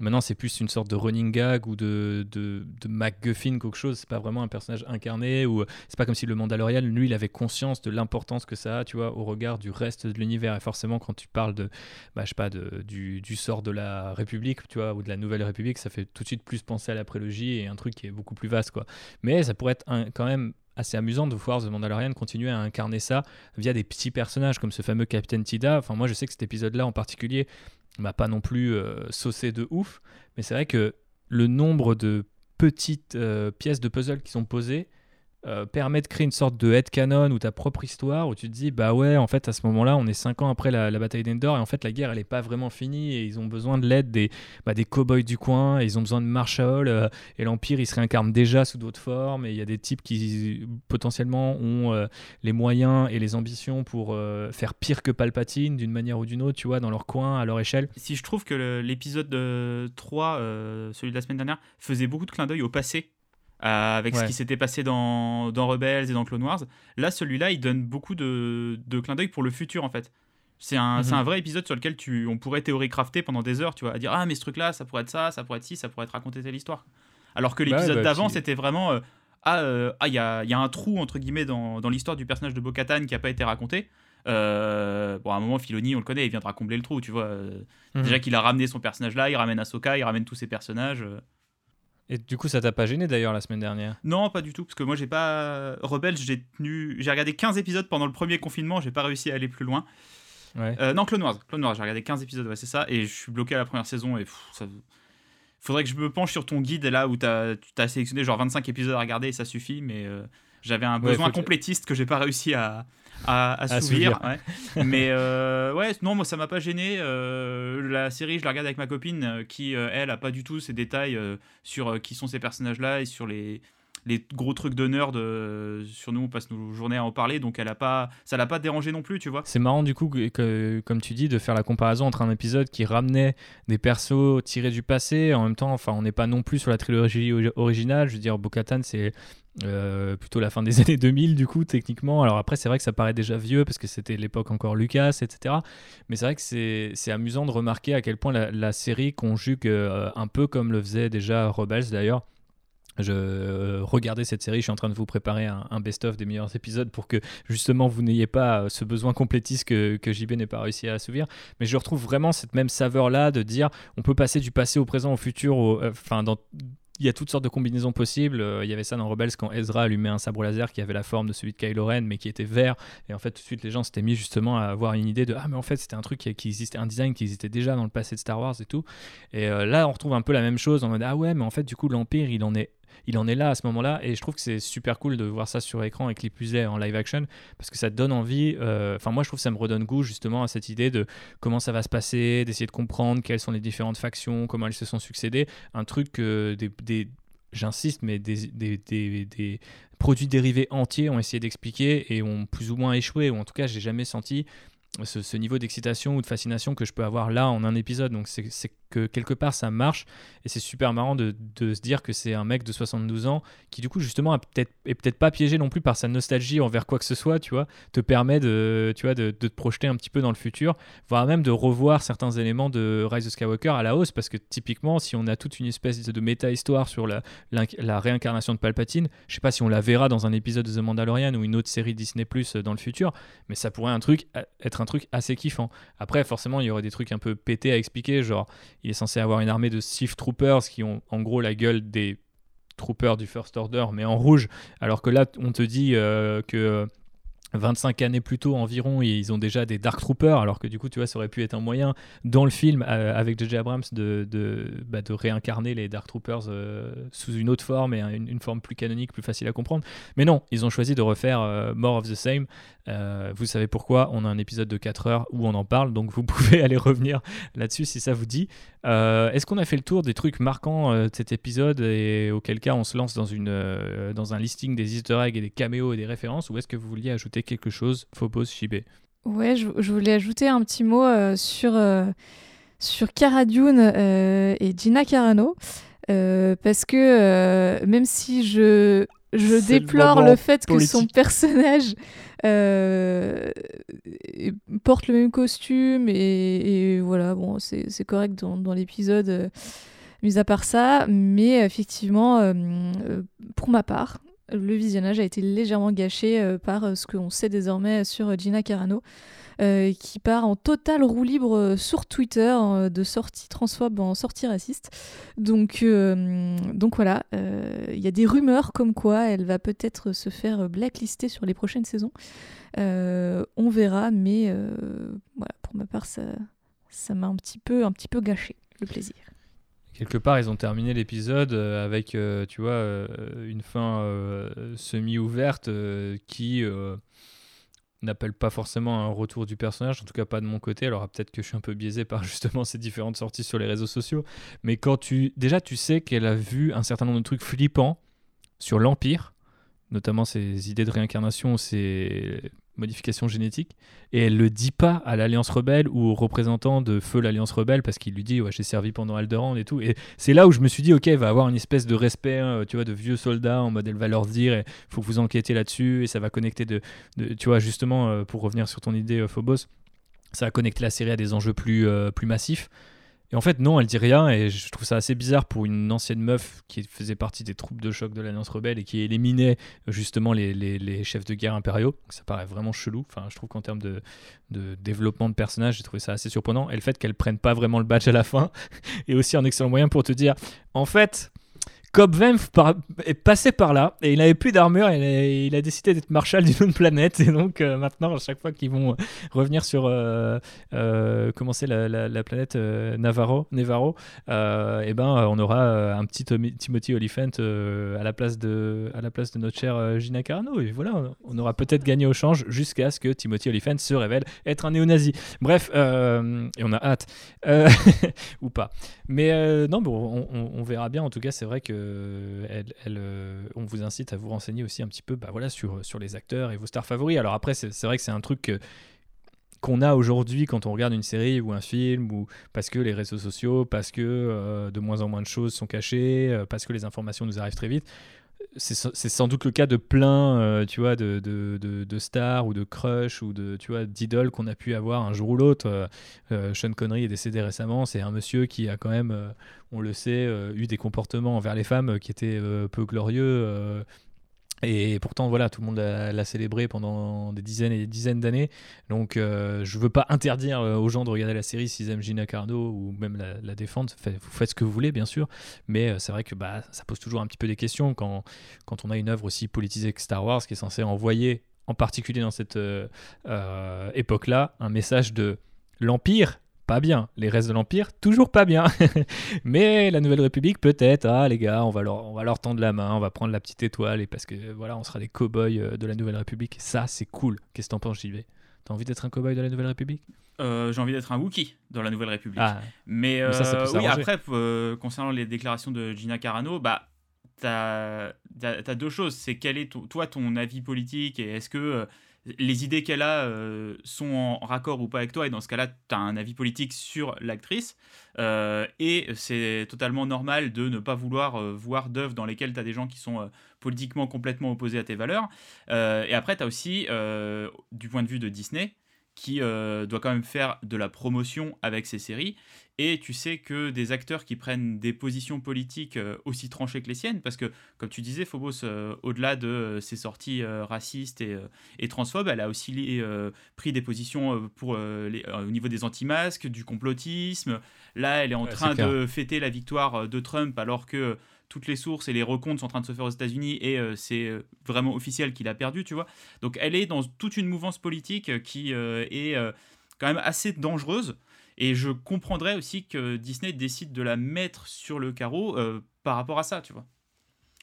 Maintenant, c'est plus une sorte de running gag ou de, de, MacGuffin, quelque chose. C'est pas vraiment un personnage incarné ou c'est pas comme si le Mandalorian, lui, il avait conscience de l'importance que ça a, tu vois, au regard du reste de l'univers. Et forcément, quand tu parles de, bah, pas, du, sort de la République, tu vois, ou de la Nouvelle République, ça fait tout de suite plus penser à la prélogie et un truc qui est beaucoup plus vaste, quoi. Mais ça pourrait être quand même assez amusant de voir The Mandalorian continuer à incarner ça via des petits personnages comme ce fameux Captain Tida. Enfin, moi, je sais que cet épisode-là en particulier, m'a pas non plus euh, saucé de ouf, mais c'est vrai que le nombre de petites euh, pièces de puzzle qui sont posées euh, permet de créer une sorte de headcanon ou ta propre histoire où tu te dis bah ouais en fait à ce moment-là on est 5 ans après la, bataille d'Endor et en fait la guerre elle est pas vraiment finie et ils ont besoin de l'aide des, bah, des cow-boys du coin et ils ont besoin de Marshall euh, et l'Empire il se réincarne déjà sous d'autres formes et il y a des types qui potentiellement ont euh, les moyens et les ambitions pour faire pire que Palpatine d'une manière ou d'une autre tu vois dans leur coin à leur échelle. Si je trouve que l'épisode 3 celui de la semaine dernière faisait beaucoup de clins d'œil au passé euh, avec ce qui s'était passé dans, dans, Rebels et dans Clone Wars. Là, celui-là, il donne beaucoup de, de clins d'œil pour le futur, en fait. C'est un, mhm. un, vrai épisode sur lequel tu, on pourrait théorie crafter pendant des heures, tu vois, à dire Ah, mais ce truc-là, ça pourrait être ça, ça pourrait être ci, ça pourrait être raconter telle histoire. Alors que l'épisode bah, d'avant, c'était vraiment euh, Ah, euh, ah il y, a, y, a, un trou, entre guillemets, dans, dans l'histoire du personnage de Bo-Katan qui n'a pas été raconté. bon, à un moment, Filoni, on le connaît, il viendra combler le trou, tu vois. Mhm. Déjà qu'il a ramené son personnage là, il ramène Ahsoka, il ramène tous ses personnages. Et du coup, ça t'a pas gêné d'ailleurs la semaine dernière? Non, pas du tout, parce que moi j'ai pas. Rebels, j'ai tenu. J'ai regardé 15 épisodes pendant le premier confinement, j'ai pas réussi à aller plus loin. Ouais. Euh, non, Clone Wars, Clone Wars, j'ai regardé 15 épisodes, ouais, c'est ça, et je suis bloqué à la première saison, et ça. Faudrait que je me penche sur ton guide là où tu as sélectionné genre 25 épisodes à regarder et ça suffit, mais euh, j'avais un besoin complétiste que, j'ai pas réussi à, à, à, <laughs> Mais euh, ouais, non, moi ça m'a pas gêné. Euh, la série, je la regarde avec ma copine euh, qui, elle, a pas du tout ces détails sur qui sont ces personnages-là et sur les, les gros trucs de sur nous on passe nos journées à en parler donc elle a ça l'a pas dérangé non plus tu vois. C'est marrant du coup que, comme tu dis de faire la comparaison entre un épisode qui ramenait des persos tirés du passé en même temps enfin on n'est pas non plus sur la trilogie originale je veux dire Bo-Katan c'est euh, plutôt la fin des <laughs> années 2000 du coup techniquement. Alors après c'est vrai que ça paraît déjà vieux parce que c'était l'époque encore Lucas etc mais c'est vrai que c'est amusant de remarquer à quel point la, série conjugue euh, un peu comme le faisait déjà Rebels d'ailleurs je euh, regardais cette série, je suis en train de vous préparer un, best-of des meilleurs épisodes pour que justement vous n'ayez pas ce besoin complétiste que, que JB n'ait pas réussi à assouvir. Mais je retrouve vraiment cette même saveur-là de dire on peut passer du passé au présent, au futur, enfin dans il y a toutes sortes de combinaisons possibles. Euh, il y avait ça dans Rebels quand Ezra allumait un sabre laser qui avait la forme de celui de Kylo Ren, mais qui était vert. Et en fait, tout de suite, les gens s'étaient mis justement à avoir une idée de Ah, mais en fait, c'était un truc qui, existait, un design qui existait déjà dans le passé de Star Wars et tout. Et euh, là, on retrouve un peu la même chose en mode Ah, ouais, mais en fait, du coup, l'Empire, il en est il en est là à ce moment-là. Et je trouve que c'est super cool de voir ça sur écran avec les plus en live action parce que ça donne envie. Euh, enfin, moi, je trouve que ça me redonne goût justement à cette idée de comment ça va se passer, d'essayer de comprendre quelles sont les différentes factions, comment elles se sont succédées. Un truc que des, j'insiste, mais des, des, produits dérivés entiers ont essayé d'expliquer et ont plus ou moins échoué, ou en tout cas, j'ai jamais senti ce, ce niveau d'excitation ou de fascination que je peux avoir là en un épisode. Donc, c'est que quelque part ça marche. Et c'est super marrant de, de, se dire que c'est un mec de 72 ans qui du coup justement peut-être est peut-être pas piégé non plus par sa nostalgie envers quoi que ce soit tu vois te permet de tu vois de, de, te projeter un petit peu dans le futur voire même de revoir certains éléments de Rise of Skywalker à la hausse. Parce que typiquement si on a toute une espèce de méta histoire sur la, la, réincarnation de Palpatine je sais pas si on la verra dans un épisode de The Mandalorian ou une autre série Disney Plus dans le futur mais ça pourrait un truc être un truc assez kiffant. Après forcément il y aurait des trucs un peu pétés à expliquer genre il est censé avoir une armée de Sith Troopers qui ont en gros la gueule des Troopers du First Order, mais en rouge. Alors que là, on te dit euh, que 25 années plus tôt environ, ils ont déjà des Dark Troopers, alors que du coup, tu vois, ça aurait pu être un moyen dans le film euh, avec J.J. Abrams bah, de, réincarner les Dark Troopers euh, sous une autre forme et une, une, forme plus canonique, plus facile à comprendre. Mais non, ils ont choisi de refaire euh, More of the Same. vous savez pourquoi? On a un épisode de 4 heures où on en parle, donc vous <laughs> pouvez aller revenir là-dessus si ça vous dit. Est-ce qu'on a fait le tour des trucs marquants de cet épisode et auquel cas on se lance dans, une, dans un listing des easter eggs et des caméos et des références ou est-ce que vous vouliez ajouter quelque chose, Phobos Shibé Ouais, je, voulais ajouter un petit mot euh, sur, euh, sur euh, et Gina Carano. parce que même si je, je déplore le, fait que son personnage porte le même costume et, voilà, bon, c'est correct dans, dans l'épisode, mis à part ça, mais effectivement, pour ma part, le visionnage a été légèrement gâché euh, par euh, ce qu'on sait désormais sur euh, Gina Carano. Qui part en total roue libre sur Twitter de sortie transphobe en sortie raciste. Donc, donc voilà, il y a des rumeurs comme quoi elle va peut-être se faire blacklister sur les prochaines saisons. on verra, mais pour ma part, ça, ça m'a un petit peu, un petit peu gâché le plaisir. quelque part, ils ont terminé l'épisode euh, avec, euh, tu vois, euh, une fin euh, semi-ouverte euh, qui euh, n'appelle pas forcément un retour du personnage, en tout cas pas de mon côté. Alors peut-être que je suis un peu biaisé par <laughs> justement ces différentes sorties sur les réseaux sociaux, mais quand tu déjà tu sais qu'elle a vu un certain nombre de trucs flippants sur l'Empire, notamment ses idées de réincarnation, ses modifications génétiques, et elle le dit pas à l'Alliance Rebelle ou aux représentants de feu l'Alliance Rebelle parce qu'il lui dit ouais j'ai servi pendant Alderaan et tout. Et c'est là où je me suis dit ok va avoir une espèce de respect, hein, tu vois, de vieux soldats en mode elle va leur dire il faut vous enquêtez là-dessus et ça va connecter de, de- tu vois justement euh, pour revenir sur ton idée euh, Phobos, ça va connecter la série à des enjeux plus euh, plus massifs. Et en fait, non, elle dit rien, et je trouve ça assez bizarre pour une ancienne meuf qui faisait partie des troupes de choc de l'Alliance Rebelle et qui éliminait justement les, chefs de guerre impériaux. Ça paraît vraiment chelou. Enfin, je trouve qu'en termes de, de développement de personnage, j'ai trouvé ça assez surprenant. Et le fait qu'elle prenne pas vraiment le badge à la fin <laughs> est aussi un excellent moyen pour te dire, en fait, Cobb par- est passé par là et il n'avait plus d'armure il a, il a décidé d'être marshal d'une autre planète. Et donc euh, maintenant, à chaque fois qu'ils vont revenir sur euh, euh, comment c'est la, la- la planète euh, Navarro, Nevarro, euh, et ben euh, on aura euh, un petit Timothy Olyphant euh, à la place de à la place de notre cher euh, Gina Carano. Et voilà, on- aura peut-être gagné au change jusqu'à ce que Timothy Olyphant se révèle être un néo-nazi. Bref, euh, et on a hâte Euh, <laughs> ou pas. Mais euh, non, bon, on, on- on verra bien. En tout cas, c'est vrai que euh, euh, on vous incite à vous renseigner aussi un petit peu, bah sur les acteurs et vos stars favoris. Alors après, c'est vrai que c'est un truc que- qu'on a aujourd'hui quand on regarde une série ou un film ou parce que les réseaux sociaux, parce que euh, de moins en moins de choses sont cachées, euh, parce que les informations nous arrivent très vite. C'est sa- c'est sans doute le cas de plein, euh, tu vois, de, de, stars ou de crush ou de, tu vois, d'idoles qu'on a pu avoir un jour ou l'autre. Euh, euh, Sean Connery est décédé récemment. C'est un monsieur qui a quand même, on le sait, eu des comportements envers les femmes qui étaient peu glorieux. Et pourtant, voilà, tout le monde l'a célébré pendant des dizaines et des dizaines d'années. Donc, euh, je veux pas interdire euh, aux gens de regarder la série s'ils aiment Gina Carano ou même la, défendre. Vous faites ce que vous voulez, bien sûr. Mais euh, c'est vrai que bah, ça pose toujours un petit peu des questions quand, on a une œuvre aussi politisée que Star Wars qui est censée envoyer, en particulier dans cette époque-là, un message de l'Empire. Pas bien. Les restes de l'Empire, toujours pas bien. <laughs> Mais la Nouvelle République, peut-être. Ah, les gars, on va, leur, on va leur tendre la main, on va prendre la petite étoile, et parce que voilà, on sera des cow-boys euh, de la Nouvelle République. Ça, c'est cool. Qu'est-ce que t'en penses, JV T'as envie d'être un cow-boy de la Nouvelle République? Euh, J'ai envie d'être un Wookie dans la Nouvelle République. Ah, Mais, ça, ça euh, oui, après, euh, concernant les déclarations de Gina Carano, bah, t'as as, deux choses. C'est quel est ton- toi ton avis politique et est-ce que les idées qu'elle a euh, sont en raccord ou pas avec toi Et dans ce cas-là, tu as un avis politique sur l'actrice. Euh, et c'est totalement normal de ne pas vouloir euh, voir d'œuvres dans lesquelles tu as des gens qui sont politiquement complètement opposés à tes valeurs. Et après, tu as aussi, du point de vue de Disney, qui euh, doit quand même faire de la promotion avec ses séries. Et tu sais que des acteurs qui prennent des positions politiques euh, aussi tranchées que les siennes, parce que, comme tu disais, Phobos, euh, au-delà de ses sorties racistes et, et transphobes, elle a aussi pris des positions pour, les- au niveau des anti-masques, du complotisme. Là, elle est en Ouais, train de fêter la victoire de Trump, alors que toutes les sources et les recomptes sont en train de se faire aux États-Unis et euh, c'est euh, vraiment officiel qu'il a perdu, tu vois. Donc elle est dans toute une mouvance politique euh, qui est quand même assez dangereuse. Et je comprendrais aussi que Disney décide de la mettre sur le carreau par rapport à ça, tu vois.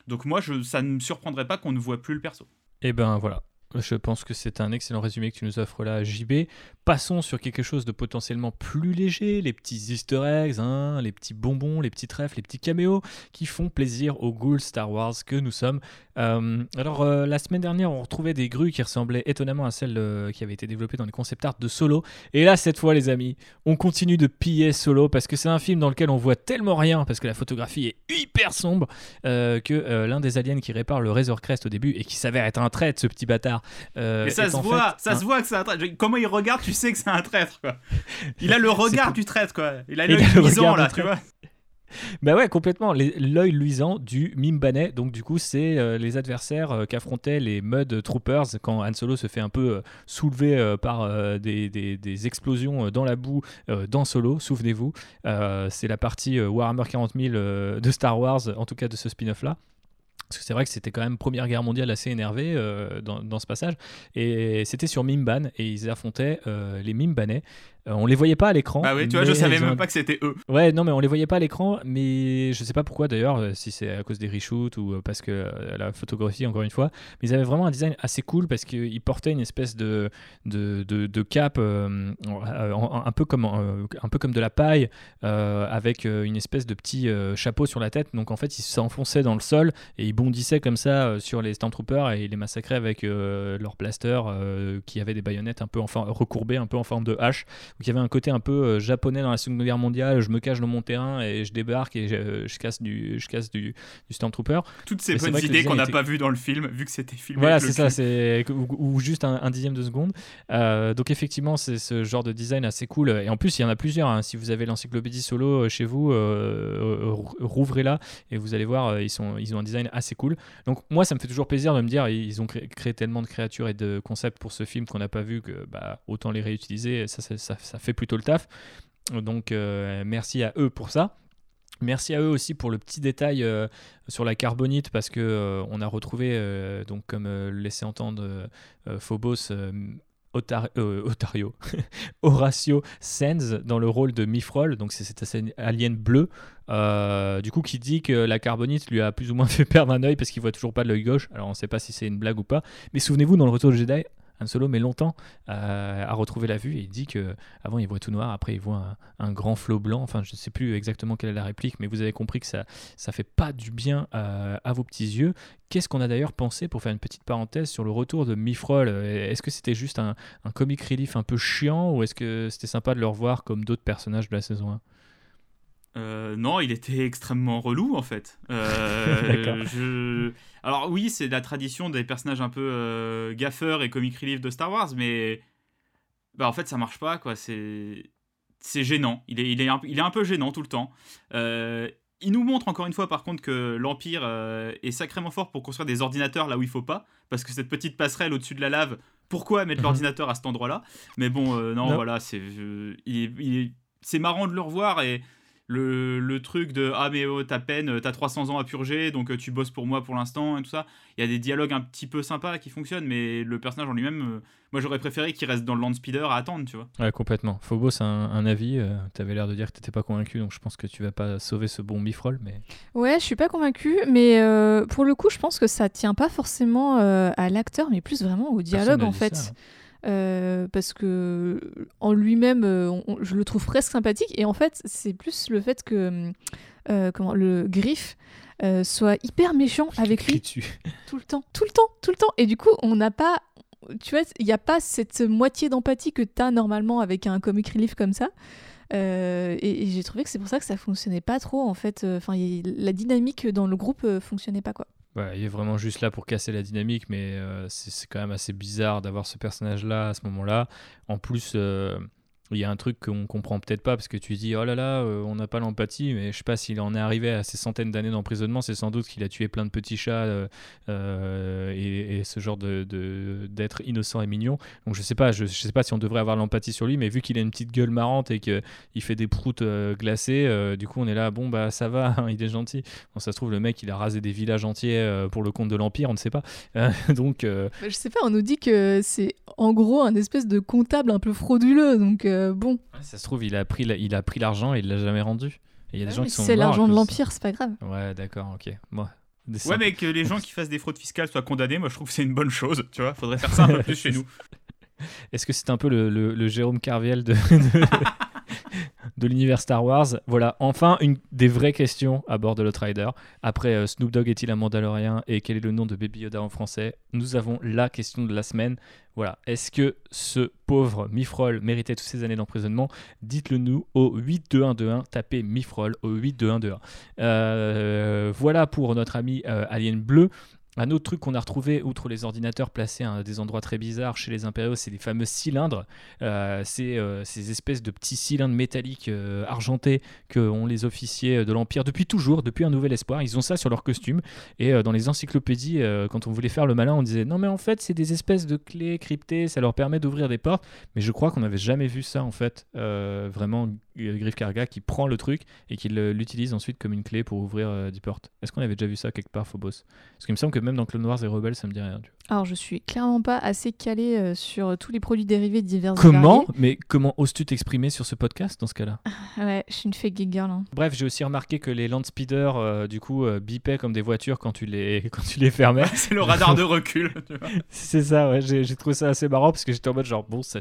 Donc moi, ça ne me surprendrait pas qu'on ne voit plus le perso. Et ben voilà. Je pense que c'est un excellent résumé que tu nous offres là, JB. Passons sur quelque chose de potentiellement plus léger, les petits easter eggs, hein, les petits bonbons, les petits trèfles, les petits caméos qui font plaisir aux ghouls Star Wars que nous sommes. Euh, alors euh, la semaine dernière, on retrouvait des grues qui ressemblaient étonnamment à celles euh, qui avaient été développées dans les concept art de Solo. Et là, cette fois, les amis, on continue de piller Solo parce que c'est un film dans lequel on voit tellement rien parce que la photographie est hyper sombre que l'un des aliens qui répare le Razor Crest au début et qui s'avère être un traître, ce petit bâtard. Euh, Mais ça est se voit, fait ça se voit que c'est un traître. Comment il regarde, tu sais que c'est un traître, quoi. Il a le <laughs> regard du traître, quoi. Il a Il l'œil luisant, là, tu vois. <laughs> Bah ouais, complètement. L'œil luisant du Mimbanais. Donc, du coup, c'est euh, les adversaires euh, qu'affrontaient les Mud Troopers quand Han Solo se fait un peu euh, soulever euh, par euh, des, des- des explosions euh, dans la boue euh, dans Solo. Souvenez-vous, Euh, c'est la partie euh, Warhammer 40 000 euh, de Star Wars, en tout cas de ce spin-off-là. Parce que c'est vrai que c'était quand même Première Guerre mondiale assez énervé euh, dans, dans ce passage. Et c'était sur Mimban et ils affrontaient euh, les Mimbanais. On les voyait pas à l'écran. Bah oui, tu vois, je savais ont même pas que c'était eux. Ouais, non, mais on les voyait pas à l'écran, mais je sais pas pourquoi d'ailleurs, euh, si c'est à cause des reshoots ou euh, parce que euh, la photographie, encore une fois. Mais ils avaient vraiment un design assez cool parce qu'ils portaient une espèce de, de, de, de cape euh, euh, en- un, peu comme, euh, un peu comme de la paille euh, avec euh, une espèce de petit euh, chapeau sur la tête. Donc en fait, ils s'enfonçaient dans le sol et ils bondissaient comme ça euh, sur les Stormtroopers et ils les massacraient avec euh, leurs blasters euh, qui avaient des baïonnettes un peu enfin recourbées, un peu en forme de hache. Donc il y avait un côté un peu euh, japonais dans la Seconde Guerre mondiale, je me cache dans mon terrain et je débarque et je, je casse du, je casse du, du Stormtrooper. Toutes ces bonnes idées qu'on n'a était- pas vues dans le film, vu que c'était filmé. Voilà, c'est ça, c'est ou, ou juste un, un dixième de seconde. Euh, donc effectivement, c'est ce genre de design assez cool. Et en plus, il y en a plusieurs. hein. Si vous avez l'encyclopédie solo euh, chez vous, euh, euh, rouvrez-la et vous allez voir, euh, ils, sont, ils ont un design assez cool. Donc moi, ça me fait toujours plaisir de me dire, ils ont créé, créé tellement de créatures et de concepts pour ce film qu'on n'a pas vu que bah, autant les réutiliser. Et Ça, ça, ça- fait plutôt le taf. Donc euh, merci à eux pour ça. Merci à eux aussi pour le petit détail euh, sur la carbonite parce que euh, on a retrouvé donc comme laissait entendre Phobos Otar- Otario, <laughs> Horatio Sands dans le rôle de Mifrol, donc c'est cet alien bleu, du coup qui dit que la carbonite lui a plus ou moins <laughs> fait perdre un œil parce qu'il voit toujours pas de l'œil gauche. Alors on sait pas si c'est une blague ou pas, mais souvenez-vous dans le Retour de Jedi, Han Solo met longtemps euh, à retrouver la vue et dit que avant il voit tout noir, après il voit un, un grand flot blanc. Enfin, je ne sais plus exactement quelle est la réplique, mais vous avez compris que ça ça fait pas du bien euh, à vos petits yeux. Qu'est-ce qu'on a d'ailleurs pensé pour faire une petite parenthèse sur le retour de Mifrol Est-ce que c'était juste un, un comic relief un peu chiant ou est-ce que c'était sympa de le revoir comme d'autres personnages de la saison 1 Euh, non, il était extrêmement relou en fait. Euh, <laughs> je- Alors oui, c'est la tradition des personnages un peu euh, gaffeurs et comic relief de Star Wars, mais bah, en fait ça marche pas quoi. C'est c'est gênant. Il est, il, est un... il est un peu gênant tout le temps. Il nous montre encore une fois par contre que l'Empire est sacrément fort pour construire des ordinateurs là où il faut pas, parce que cette petite passerelle au-dessus de la lave, pourquoi mettre Mhm. l'ordinateur à cet endroit-là? Mais bon, non, Non. voilà, c'est il il c'est marrant de le revoir et le, le truc de ah mais oh, t'as peine, t'as 300 ans à purger, donc euh, tu bosses pour moi pour l'instant et tout ça. Il y a des dialogues un petit peu sympas qui fonctionnent, mais le personnage en lui-même, euh, moi j'aurais préféré qu'il reste dans le land speeder à attendre, tu vois. Ouais, complètement. Phobos a un, un avis. euh, T'avais l'air de dire que t'étais pas convaincu, donc je pense que tu vas pas sauver ce bon Mifrol, mais Ouais, je suis pas convaincue, mais euh, pour le coup, je pense que ça tient pas forcément euh, à l'acteur, mais plus vraiment au dialogue en fait. ça, hein. Euh, parce que en lui-même, euh, je le trouve presque sympathique, et en fait, c'est plus le fait que euh, comment le griffe euh, soit hyper méchant avec lui dessus. <laughs> tout le temps, tout le temps, tout le temps, et du coup, on n'a pas, tu vois, il n'y a pas cette moitié d'empathie que tu as normalement avec un comic relief comme ça. Euh, et et j'ai trouvé que c'est pour ça que ça fonctionnait pas trop en fait. Enfin, la dynamique dans le groupe euh, fonctionnait pas quoi. Il est vraiment juste là pour casser la dynamique, mais euh, c'est c'est quand même assez bizarre d'avoir ce personnage-là à ce moment-là. En plus, euh, il y a un truc qu'on comprend peut-être pas parce que tu dis oh là là, euh, on n'a pas l'empathie, mais je sais pas s'il en est arrivé à ces centaines d'années d'emprisonnement, c'est sans doute qu'il a tué plein de petits chats euh, euh, et, ce genre de d'être innocent et mignon. Donc je sais pas, je, sais pas si on devrait avoir l'empathie sur lui, mais vu qu'il a une petite gueule marrante et qu'il fait des proutes glacées, du coup on est là, bon bah ça va, il est gentil. Bon, ça se trouve le mec il a rasé des villages entiers pour le compte de l'Empire, on ne sait pas. <laughs> Donc Bah, je sais pas, on nous dit que c'est en gros un espèce de comptable un peu frauduleux, donc euh, bon. ça se trouve il a pris la- il a pris l'argent et il l'a jamais rendu. Et il y a des gens qui sont C'est l'argent de l'Empire, c'est pas grave. Ouais, d'accord, ok. Moi, Ouais, mais que les gens qui fassent des fraudes fiscales soient condamnés, moi je trouve que c'est une bonne chose, tu vois. Faudrait faire ça un peu plus chez <laughs> nous. Est-ce que c'est un peu le, le- le Jérôme Carviel de, <laughs> de, l'univers Star Wars Voilà, enfin une des vraies questions à bord de l'Outrider. Après euh, Snoop Dogg est-il un Mandalorien et quel est le nom de Baby Yoda en français? Nous avons la question de la semaine. Voilà, est-ce que ce pauvre Mifrol méritait toutes ces années d'emprisonnement? Dites-le nous au 82121, tapez Mifrol au 82121. Euh, voilà pour notre ami euh, Alien Bleu. Un autre truc qu'on a retrouvé, outre les ordinateurs placés à des endroits très bizarres chez les impériaux, c'est les fameux cylindres. Euh, c'est euh, ces espèces de petits cylindres métalliques euh, argentés que ont les officiers de l'Empire depuis toujours, depuis un nouvel espoir. Ils ont ça sur leur costume. Et dans les encyclopédies, quand on voulait faire le malin, on disait non mais en fait c'est des espèces de clés cryptées, ça leur permet d'ouvrir des portes. Mais je crois qu'on n'avait jamais vu ça en fait. Vraiment, Griff Karga qui prend le truc et qui l'utilise ensuite comme une clé pour ouvrir euh, des portes. Est-ce qu'on avait déjà vu ça quelque part, Phobos? Parce qu'il me semble que même dans Clone Wars et Rebels, ça me dit rien. tu vois. Alors, je suis clairement pas assez calée euh, sur tous les produits dérivés divers. Comment variés. Mais comment oses-tu t'exprimer sur ce podcast dans ce cas-là? <laughs> Ouais, je suis une fake geek girl. hein. Bref, j'ai aussi remarqué que les land speeders, euh, du coup, euh, bipaient comme des voitures quand tu les, <laughs> quand tu les fermais. <laughs> C'est le radar de recul. tu vois. C'est ça, ouais. J'ai trouvé ça assez marrant parce que j'étais en mode genre, bon, c'est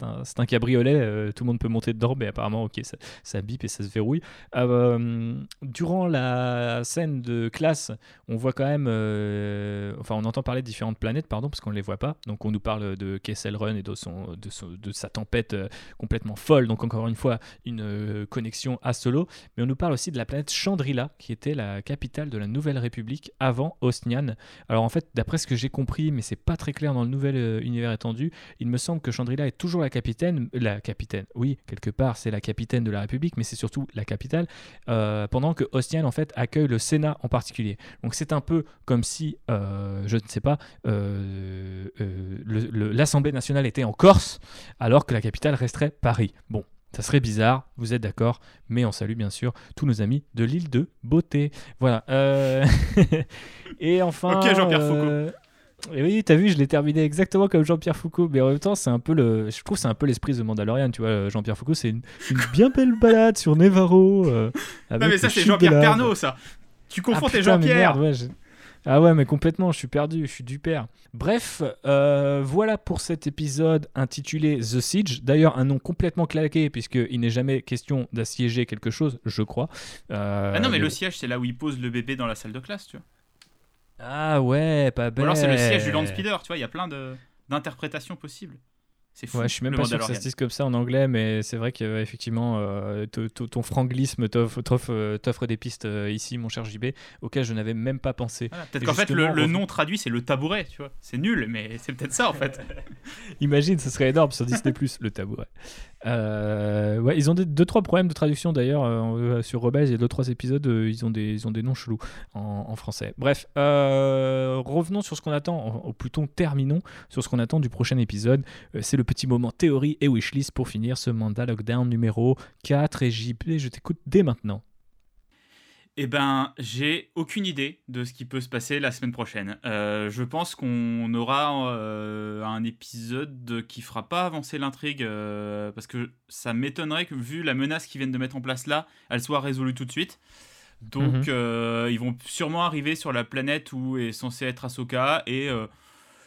un, c'est un cabriolet, euh, tout le monde peut monter dedans, mais apparemment, ok, ça, ça bip et ça se verrouille. Euh, durant la scène de classe, on voit quand même, euh, enfin, on entend parler de différentes planètes, pardon, parce qu'on ne les voit pas. Donc, on nous parle de Kessel Run et de, son, de, son- de sa tempête euh, complètement folle. Donc, encore une fois, une euh, connexion à Solo. Mais on nous parle aussi de la planète Chandrila, qui était la capitale de la Nouvelle République avant Osnian. Alors en fait, d'après ce que j'ai compris, mais c'est pas très clair dans le nouvel euh, univers étendu, il me semble que Chandrila est toujours la capitaine, la capitaine, oui, quelque part c'est la capitaine de la République, mais c'est surtout la capitale, pendant que Ostian en fait accueille le Sénat en particulier. Donc c'est un peu comme si, je ne sais pas, l'Assemblée nationale était en Corse, alors que la capitale resterait Paris. Bon. Ça serait bizarre, vous êtes d'accord, mais on salue bien sûr tous nos amis de l'île de Beauté. Voilà. euh, <laughs> Et enfin. Ok, Jean-Pierre euh, Et oui, t'as vu, je l'ai terminé exactement comme Jean-Pierre Foucault, mais en même temps, c'est un peu le. Je trouve que c'est un peu l'esprit de Mandalorian, tu vois. Jean-Pierre Foucault, c'est une, une bien belle balade sur Nevarro. euh, Non, mais ça, c'est Jean-Pierre lave. Pernaut, ça. Tu confonds Ah, tes Jean-Pierre. ouais, Ah ouais, mais complètement, je suis perdu, je suis du père. Bref, euh, voilà pour cet épisode intitulé The Siege. D'ailleurs, un nom complètement claqué, puisqu'il n'est jamais question d'assiéger quelque chose, je crois. Euh, Ah non, mais le siège, c'est là où il pose le bébé dans la salle de classe, tu vois. Ah ouais, pas Ou bête. alors c'est le siège du Land Speeder, tu vois, il y a plein d'interprétations possibles. C'est fou. Ouais, je suis même pas sûr que ça se dise comme ça en anglais, mais c'est vrai qu'effectivement, ton franglisme t'offre euh, des pistes euh, ici, mon cher JB, auxquelles je n'avais même pas pensé. Voilà, Peut-être qu'en fait, le, nom traduit, c'est le tabouret, tu vois. C'est nul, mais c'est peut-être ça, en fait. <laughs> Imagine, ce serait énorme sur Disney Plus le tabouret. Euh, ouais, ils ont des, deux trois problèmes de traduction d'ailleurs euh, sur Rebels. Il y a deux trois épisodes, euh, ils ont des ils ont des noms chelous en, en français. Bref, euh, revenons sur ce qu'on attend, ou plutôt terminons sur ce qu'on attend du prochain épisode. Euh, c'est le petit moment théorie et wishlist pour finir ce mandat lockdown numéro 4 et JB, je t'écoute dès maintenant. Eh ben, j'ai aucune idée de ce qui peut se passer la semaine prochaine. Euh, je pense qu'on aura euh, un épisode qui fera pas avancer l'intrigue euh, parce que ça m'étonnerait que vu la menace qu'ils viennent de mettre en place là, elle soit résolue tout de suite. Donc, Mhm. ils vont sûrement arriver sur la planète où est censé être Ahsoka et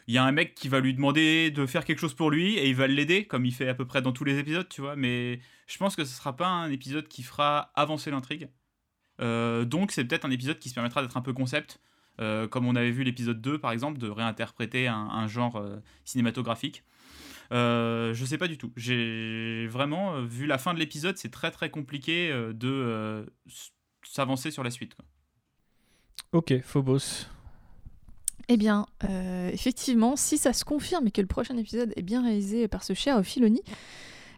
il y a un mec qui va lui demander de faire quelque chose pour lui et il va l'aider comme il fait à peu près dans tous les épisodes, tu vois. Mais je pense que ce sera pas un épisode qui fera avancer l'intrigue. Euh, donc c'est peut-être un épisode qui se permettra d'être un peu concept, euh, comme on avait vu l'épisode 2 par exemple, de réinterpréter un, genre euh, cinématographique. Je sais pas du tout. J'ai vraiment vu la fin de l'épisode, c'est très très compliqué de s'avancer sur la suite. Ok, Phobos. Eh bien, euh, effectivement, si ça se confirme et que le prochain épisode est bien réalisé par ce cher Filoni,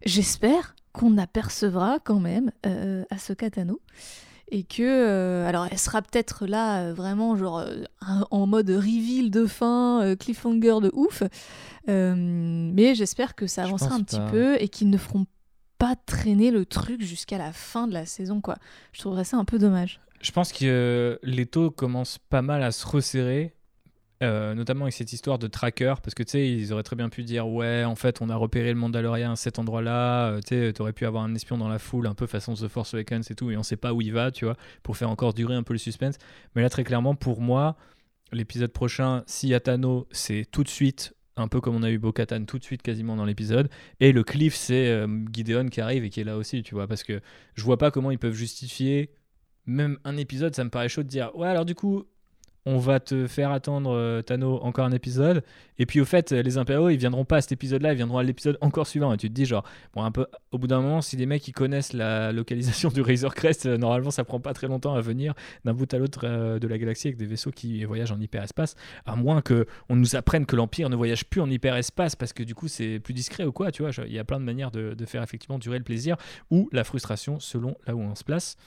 j'espère qu'on apercevra quand même euh, Ahsoka Tano. Et que, euh, alors elle sera peut-être là euh, vraiment genre en mode reveal de fin, cliffhanger de ouf, mais j'espère que ça avancera un petit pas. peu et qu'ils ne feront pas traîner le truc jusqu'à la fin de la saison quoi. Je trouverais ça un peu dommage. Je pense que les taux commencent pas mal à se resserrer, euh, notamment avec cette histoire de tracker, parce que tu sais, ils auraient très bien pu dire ouais, en fait, on a repéré le Mandalorian à cet endroit-là, euh, tu sais, t'aurais pu avoir un espion dans la foule, un peu façon The Force Awakens et tout, et on sait pas où il va, tu vois, pour faire encore durer un peu le suspense. Mais là, très clairement, pour moi, l'épisode prochain, si Atano, c'est tout de suite. Un peu comme on a eu Bo-Katan tout de suite quasiment dans l'épisode. Et le cliff, c'est euh, Gideon qui arrive et qui est là aussi, tu vois. Parce que je vois pas comment ils peuvent justifier même un épisode, ça me paraît chaud de dire ouais alors du coup on va te faire attendre euh, Tano encore un épisode. Et puis au fait les impériaux ils viendront pas à cet épisode là ils viendront à l'épisode encore suivant. Et tu te dis genre bon un peu au bout d'un moment si les mecs ils connaissent la localisation <laughs> du Razor Crest euh, normalement ça prend pas très longtemps à venir d'un bout à l'autre euh, de la galaxie avec des vaisseaux qui voyagent en hyperespace. À moins que on nous apprenne que l'empire ne voyage plus en hyperespace parce que du coup c'est plus discret ou quoi tu vois. Il y a plein de manières de, de faire effectivement durer le plaisir ou la frustration selon là où on se place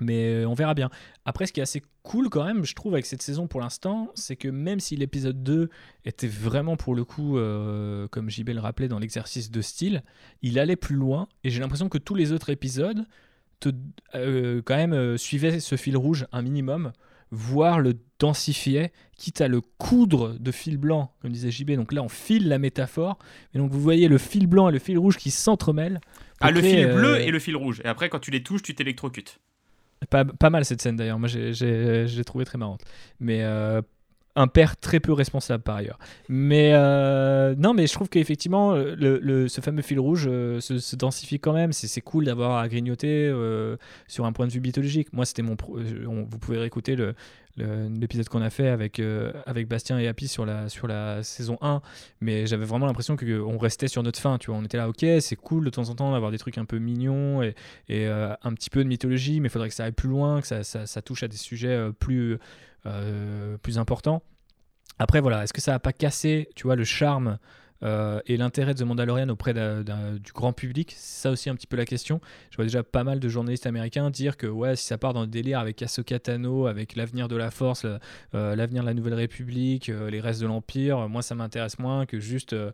mais euh, on verra bien. Après, ce qui est assez cool quand même, je trouve, avec cette saison pour l'instant, c'est que même si l'épisode 2 était vraiment pour le coup, euh, comme JB le rappelait, dans l'exercice de style, il allait plus loin. Et j'ai l'impression que tous les autres épisodes, te, euh, quand même, euh, suivaient ce fil rouge un minimum, voire le densifiait, quitte à le coudre de fil blanc, comme disait JB. Donc là, on file la métaphore. Et donc vous voyez le fil blanc et le fil rouge qui s'entremêlent. Ah, le fil bleu et le fil rouge. Et après, quand tu les touches, tu t'électrocutes. Pas, pas mal cette scène d'ailleurs, moi j'ai- trouvé très marrante. Mais euh, un père très peu responsable par ailleurs. Mais euh, non, mais je trouve qu'effectivement, le- ce fameux fil rouge euh, se, densifie quand même. C'est cool d'avoir à grignoter euh, sur un point de vue mythologique. Moi, c'était mon. pro- euh, vous pouvez réécouter l'épisode qu'on a fait avec, euh, avec Bastien et Happy sur la, sur la saison 1. Mais j'avais vraiment l'impression qu'on restait sur notre fin. Tu vois, on était là, ok, c'est cool de temps en temps d'avoir des trucs un peu mignons et, euh, un petit peu de mythologie, mais il faudrait que ça aille plus loin, que ça, ça- touche à des sujets euh, plus, euh, plus importants. Après, voilà, est-ce que ça va pas casser, tu vois, le charme euh, et l'intérêt de The Mandalorian auprès du grand public? C'est ça aussi un petit peu la question. Je vois déjà pas mal de journalistes américains dire que ouais, si ça part dans le délire avec Ahsoka Tano, avec l'avenir de la Force, euh, l'avenir de la Nouvelle République, euh, les restes de l'Empire, moi ça m'intéresse moins que juste euh,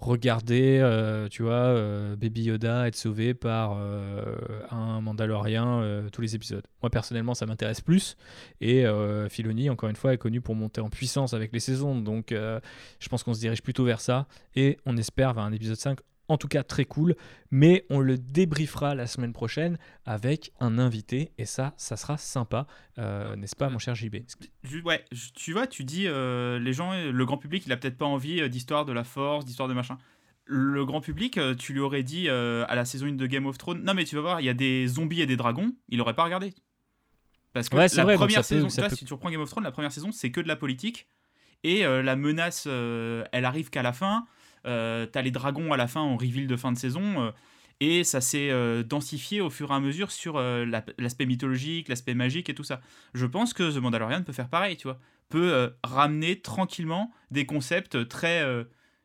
regarder, euh, tu vois, euh, Baby Yoda être sauvé par euh, un Mandalorien tous les épisodes. Moi personnellement, ça m'intéresse plus. Et Filoni, encore une fois, est connu pour monter en puissance avec les saisons. Donc je pense qu'on se dirige plutôt vers ça. Et on espère vers un épisode 5. En tout cas, très cool. Mais on le débriefera la semaine prochaine avec un invité. Et ça, ça sera sympa. Euh, N'est-ce pas, mon cher JB ouais, tu vois, tu dis, euh, les gens, le grand public, il a peut-être pas envie euh, d'histoire de la force, d'histoire de machin. Le grand public, tu lui aurais dit euh, à la saison 1 de Game of Thrones, non mais tu vas voir, il y a des zombies et des dragons, il aurait pas regardé. Parce que Ouais, la vrai, première peut- saison, ça là, peut- si tu reprends Game of Thrones, la première saison, c'est que de la politique. Et la menace, elle arrive qu'à la fin. Euh, T'as les dragons à la fin en reveal de fin de saison. euh, et ça s'est euh, densifié au fur et à mesure sur la- l'aspect mythologique, l'aspect magique et tout ça. Je pense que The Mandalorian peut faire pareil, tu vois. Peut ramener tranquillement des concepts très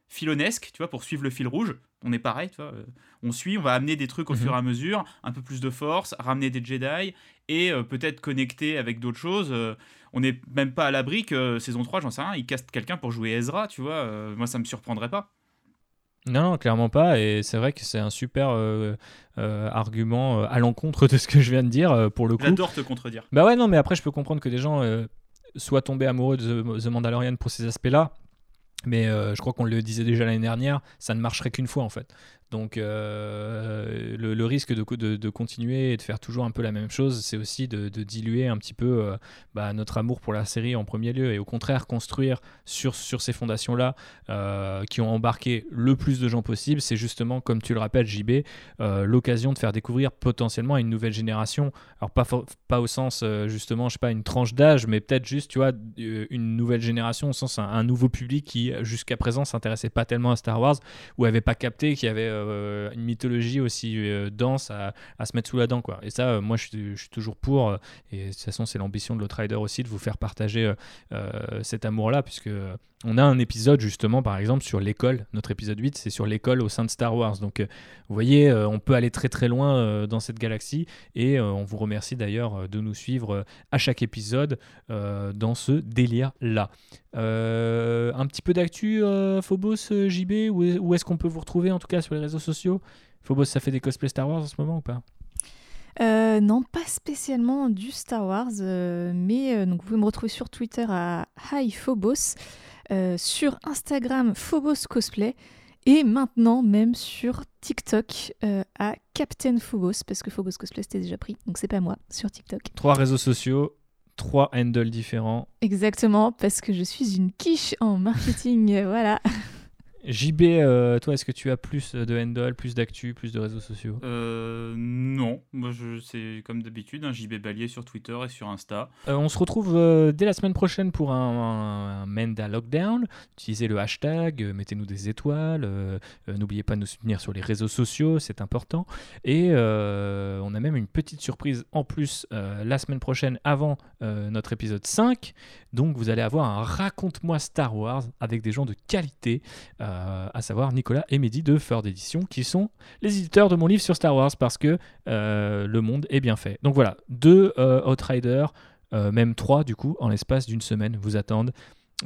filonesques, tu vois, pour suivre le fil rouge. On est pareil, tu vois. on suit, on va amener des trucs au Mhm. fur et à mesure, un peu plus de force, ramener des Jedi et peut-être connecter avec d'autres choses. on n'est même pas à l'abri que euh, saison 3, j'en sais rien, ils castent quelqu'un pour jouer Ezra, tu vois. euh, moi, ça me surprendrait pas. Non, non, clairement pas. Et c'est vrai que c'est un super euh, euh, argument euh, à l'encontre de ce que je viens de dire pour le coup. J'adore te contredire. Bah ouais, non, mais après, je peux comprendre que des gens soient tombés amoureux de The, The Mandalorian pour ces aspects-là. Mais euh, je crois qu'on le disait déjà l'année dernière, ça ne marcherait qu'une fois en fait. Donc euh, le, risque de, co- de, de continuer et de faire toujours un peu la même chose, c'est aussi de, diluer un petit peu euh, bah, notre amour pour la série en premier lieu et au contraire construire sur, ces fondations-là euh, qui ont embarqué le plus de gens possible. C'est justement, comme tu le rappelles, JB, l'occasion de faire découvrir potentiellement une nouvelle génération alors pas, au sens justement, je sais pas, une tranche d'âge, mais peut-être juste, tu vois, une nouvelle génération, au sens un, un nouveau public qui jusqu'à présent s'intéressait pas tellement à Star Wars ou avait pas capté qu'il y avait euh, une mythologie aussi euh, dense à, se mettre sous la dent, quoi. Et ça, euh, moi, je suis, toujours pour. et de toute façon, c'est l'ambition de l'Outrider aussi de vous faire partager cet amour-là, puisque on a un épisode justement, par exemple, sur l'école. Notre épisode 8, c'est sur l'école au sein de Star Wars. Donc, vous voyez, on peut aller très très loin dans cette galaxie. Et on vous remercie d'ailleurs de nous suivre à chaque épisode dans ce délire-là. Un petit peu d'actu, Phobos, JB, où est-ce qu'on peut vous retrouver en tout cas sur les réseaux sociaux Phobos, ça fait des cosplays Star Wars en ce moment ou pas? Euh, non, pas spécialement du Star Wars, euh, mais euh, donc vous pouvez me retrouver sur Twitter à Hi Phobos, sur Instagram Phobos Cosplay, et maintenant même sur TikTok à Captain Phobos, parce que Phobos Cosplay c'était déjà pris, donc c'est pas moi, sur TikTok. Trois réseaux sociaux, trois handles différents. Exactement, parce que je suis une quiche en marketing, <laughs> voilà. JB, euh, toi, est-ce que tu as plus de handles, plus d'actu, plus de réseaux sociaux? Euh, non, moi c'est comme d'habitude, un JB Balier sur Twitter et sur Insta. Euh, on se retrouve euh, dès la semaine prochaine pour un, un, un Menda Lockdown. Utilisez le hashtag, euh, mettez-nous des étoiles. euh, euh, N'oubliez pas de nous soutenir sur les réseaux sociaux, c'est important. Et euh, on a même une petite surprise en plus euh, la semaine prochaine avant euh, notre épisode 5. Donc vous allez avoir un Raconte-moi Star Wars avec des gens de qualité, euh, à savoir Nicolas et Mehdi de Ford Edition, qui sont les éditeurs de mon livre sur Star Wars parce que euh, le monde est bien fait. Donc voilà, deux euh, Outriders, euh, même trois du coup, en l'espace d'une semaine, vous attendent.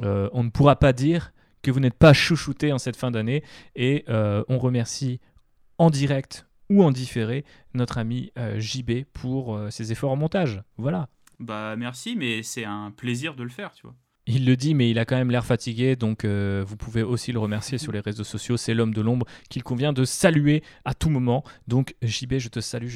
On ne pourra pas dire que vous n'êtes pas chouchouté en cette fin d'année et on remercie en direct ou en différé notre ami JB pour ses efforts en montage. Voilà. Bah merci, mais c'est un plaisir de le faire, tu vois. Il le dit, mais il a quand même l'air fatigué, donc euh, vous pouvez aussi le remercier sur les réseaux sociaux. C'est l'homme de l'ombre qu'il convient de saluer à tout moment. Donc JB, je te salue,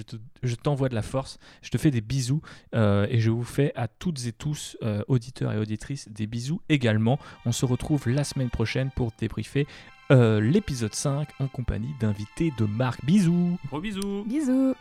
je t'envoie de la force, je te fais des bisous euh, et je vous fais à toutes et tous, euh, auditeurs et auditrices, des bisous également. On se retrouve la semaine prochaine pour débriefer l'épisode 5 en compagnie d'invités de marque. Bisous Gros bisous Bisous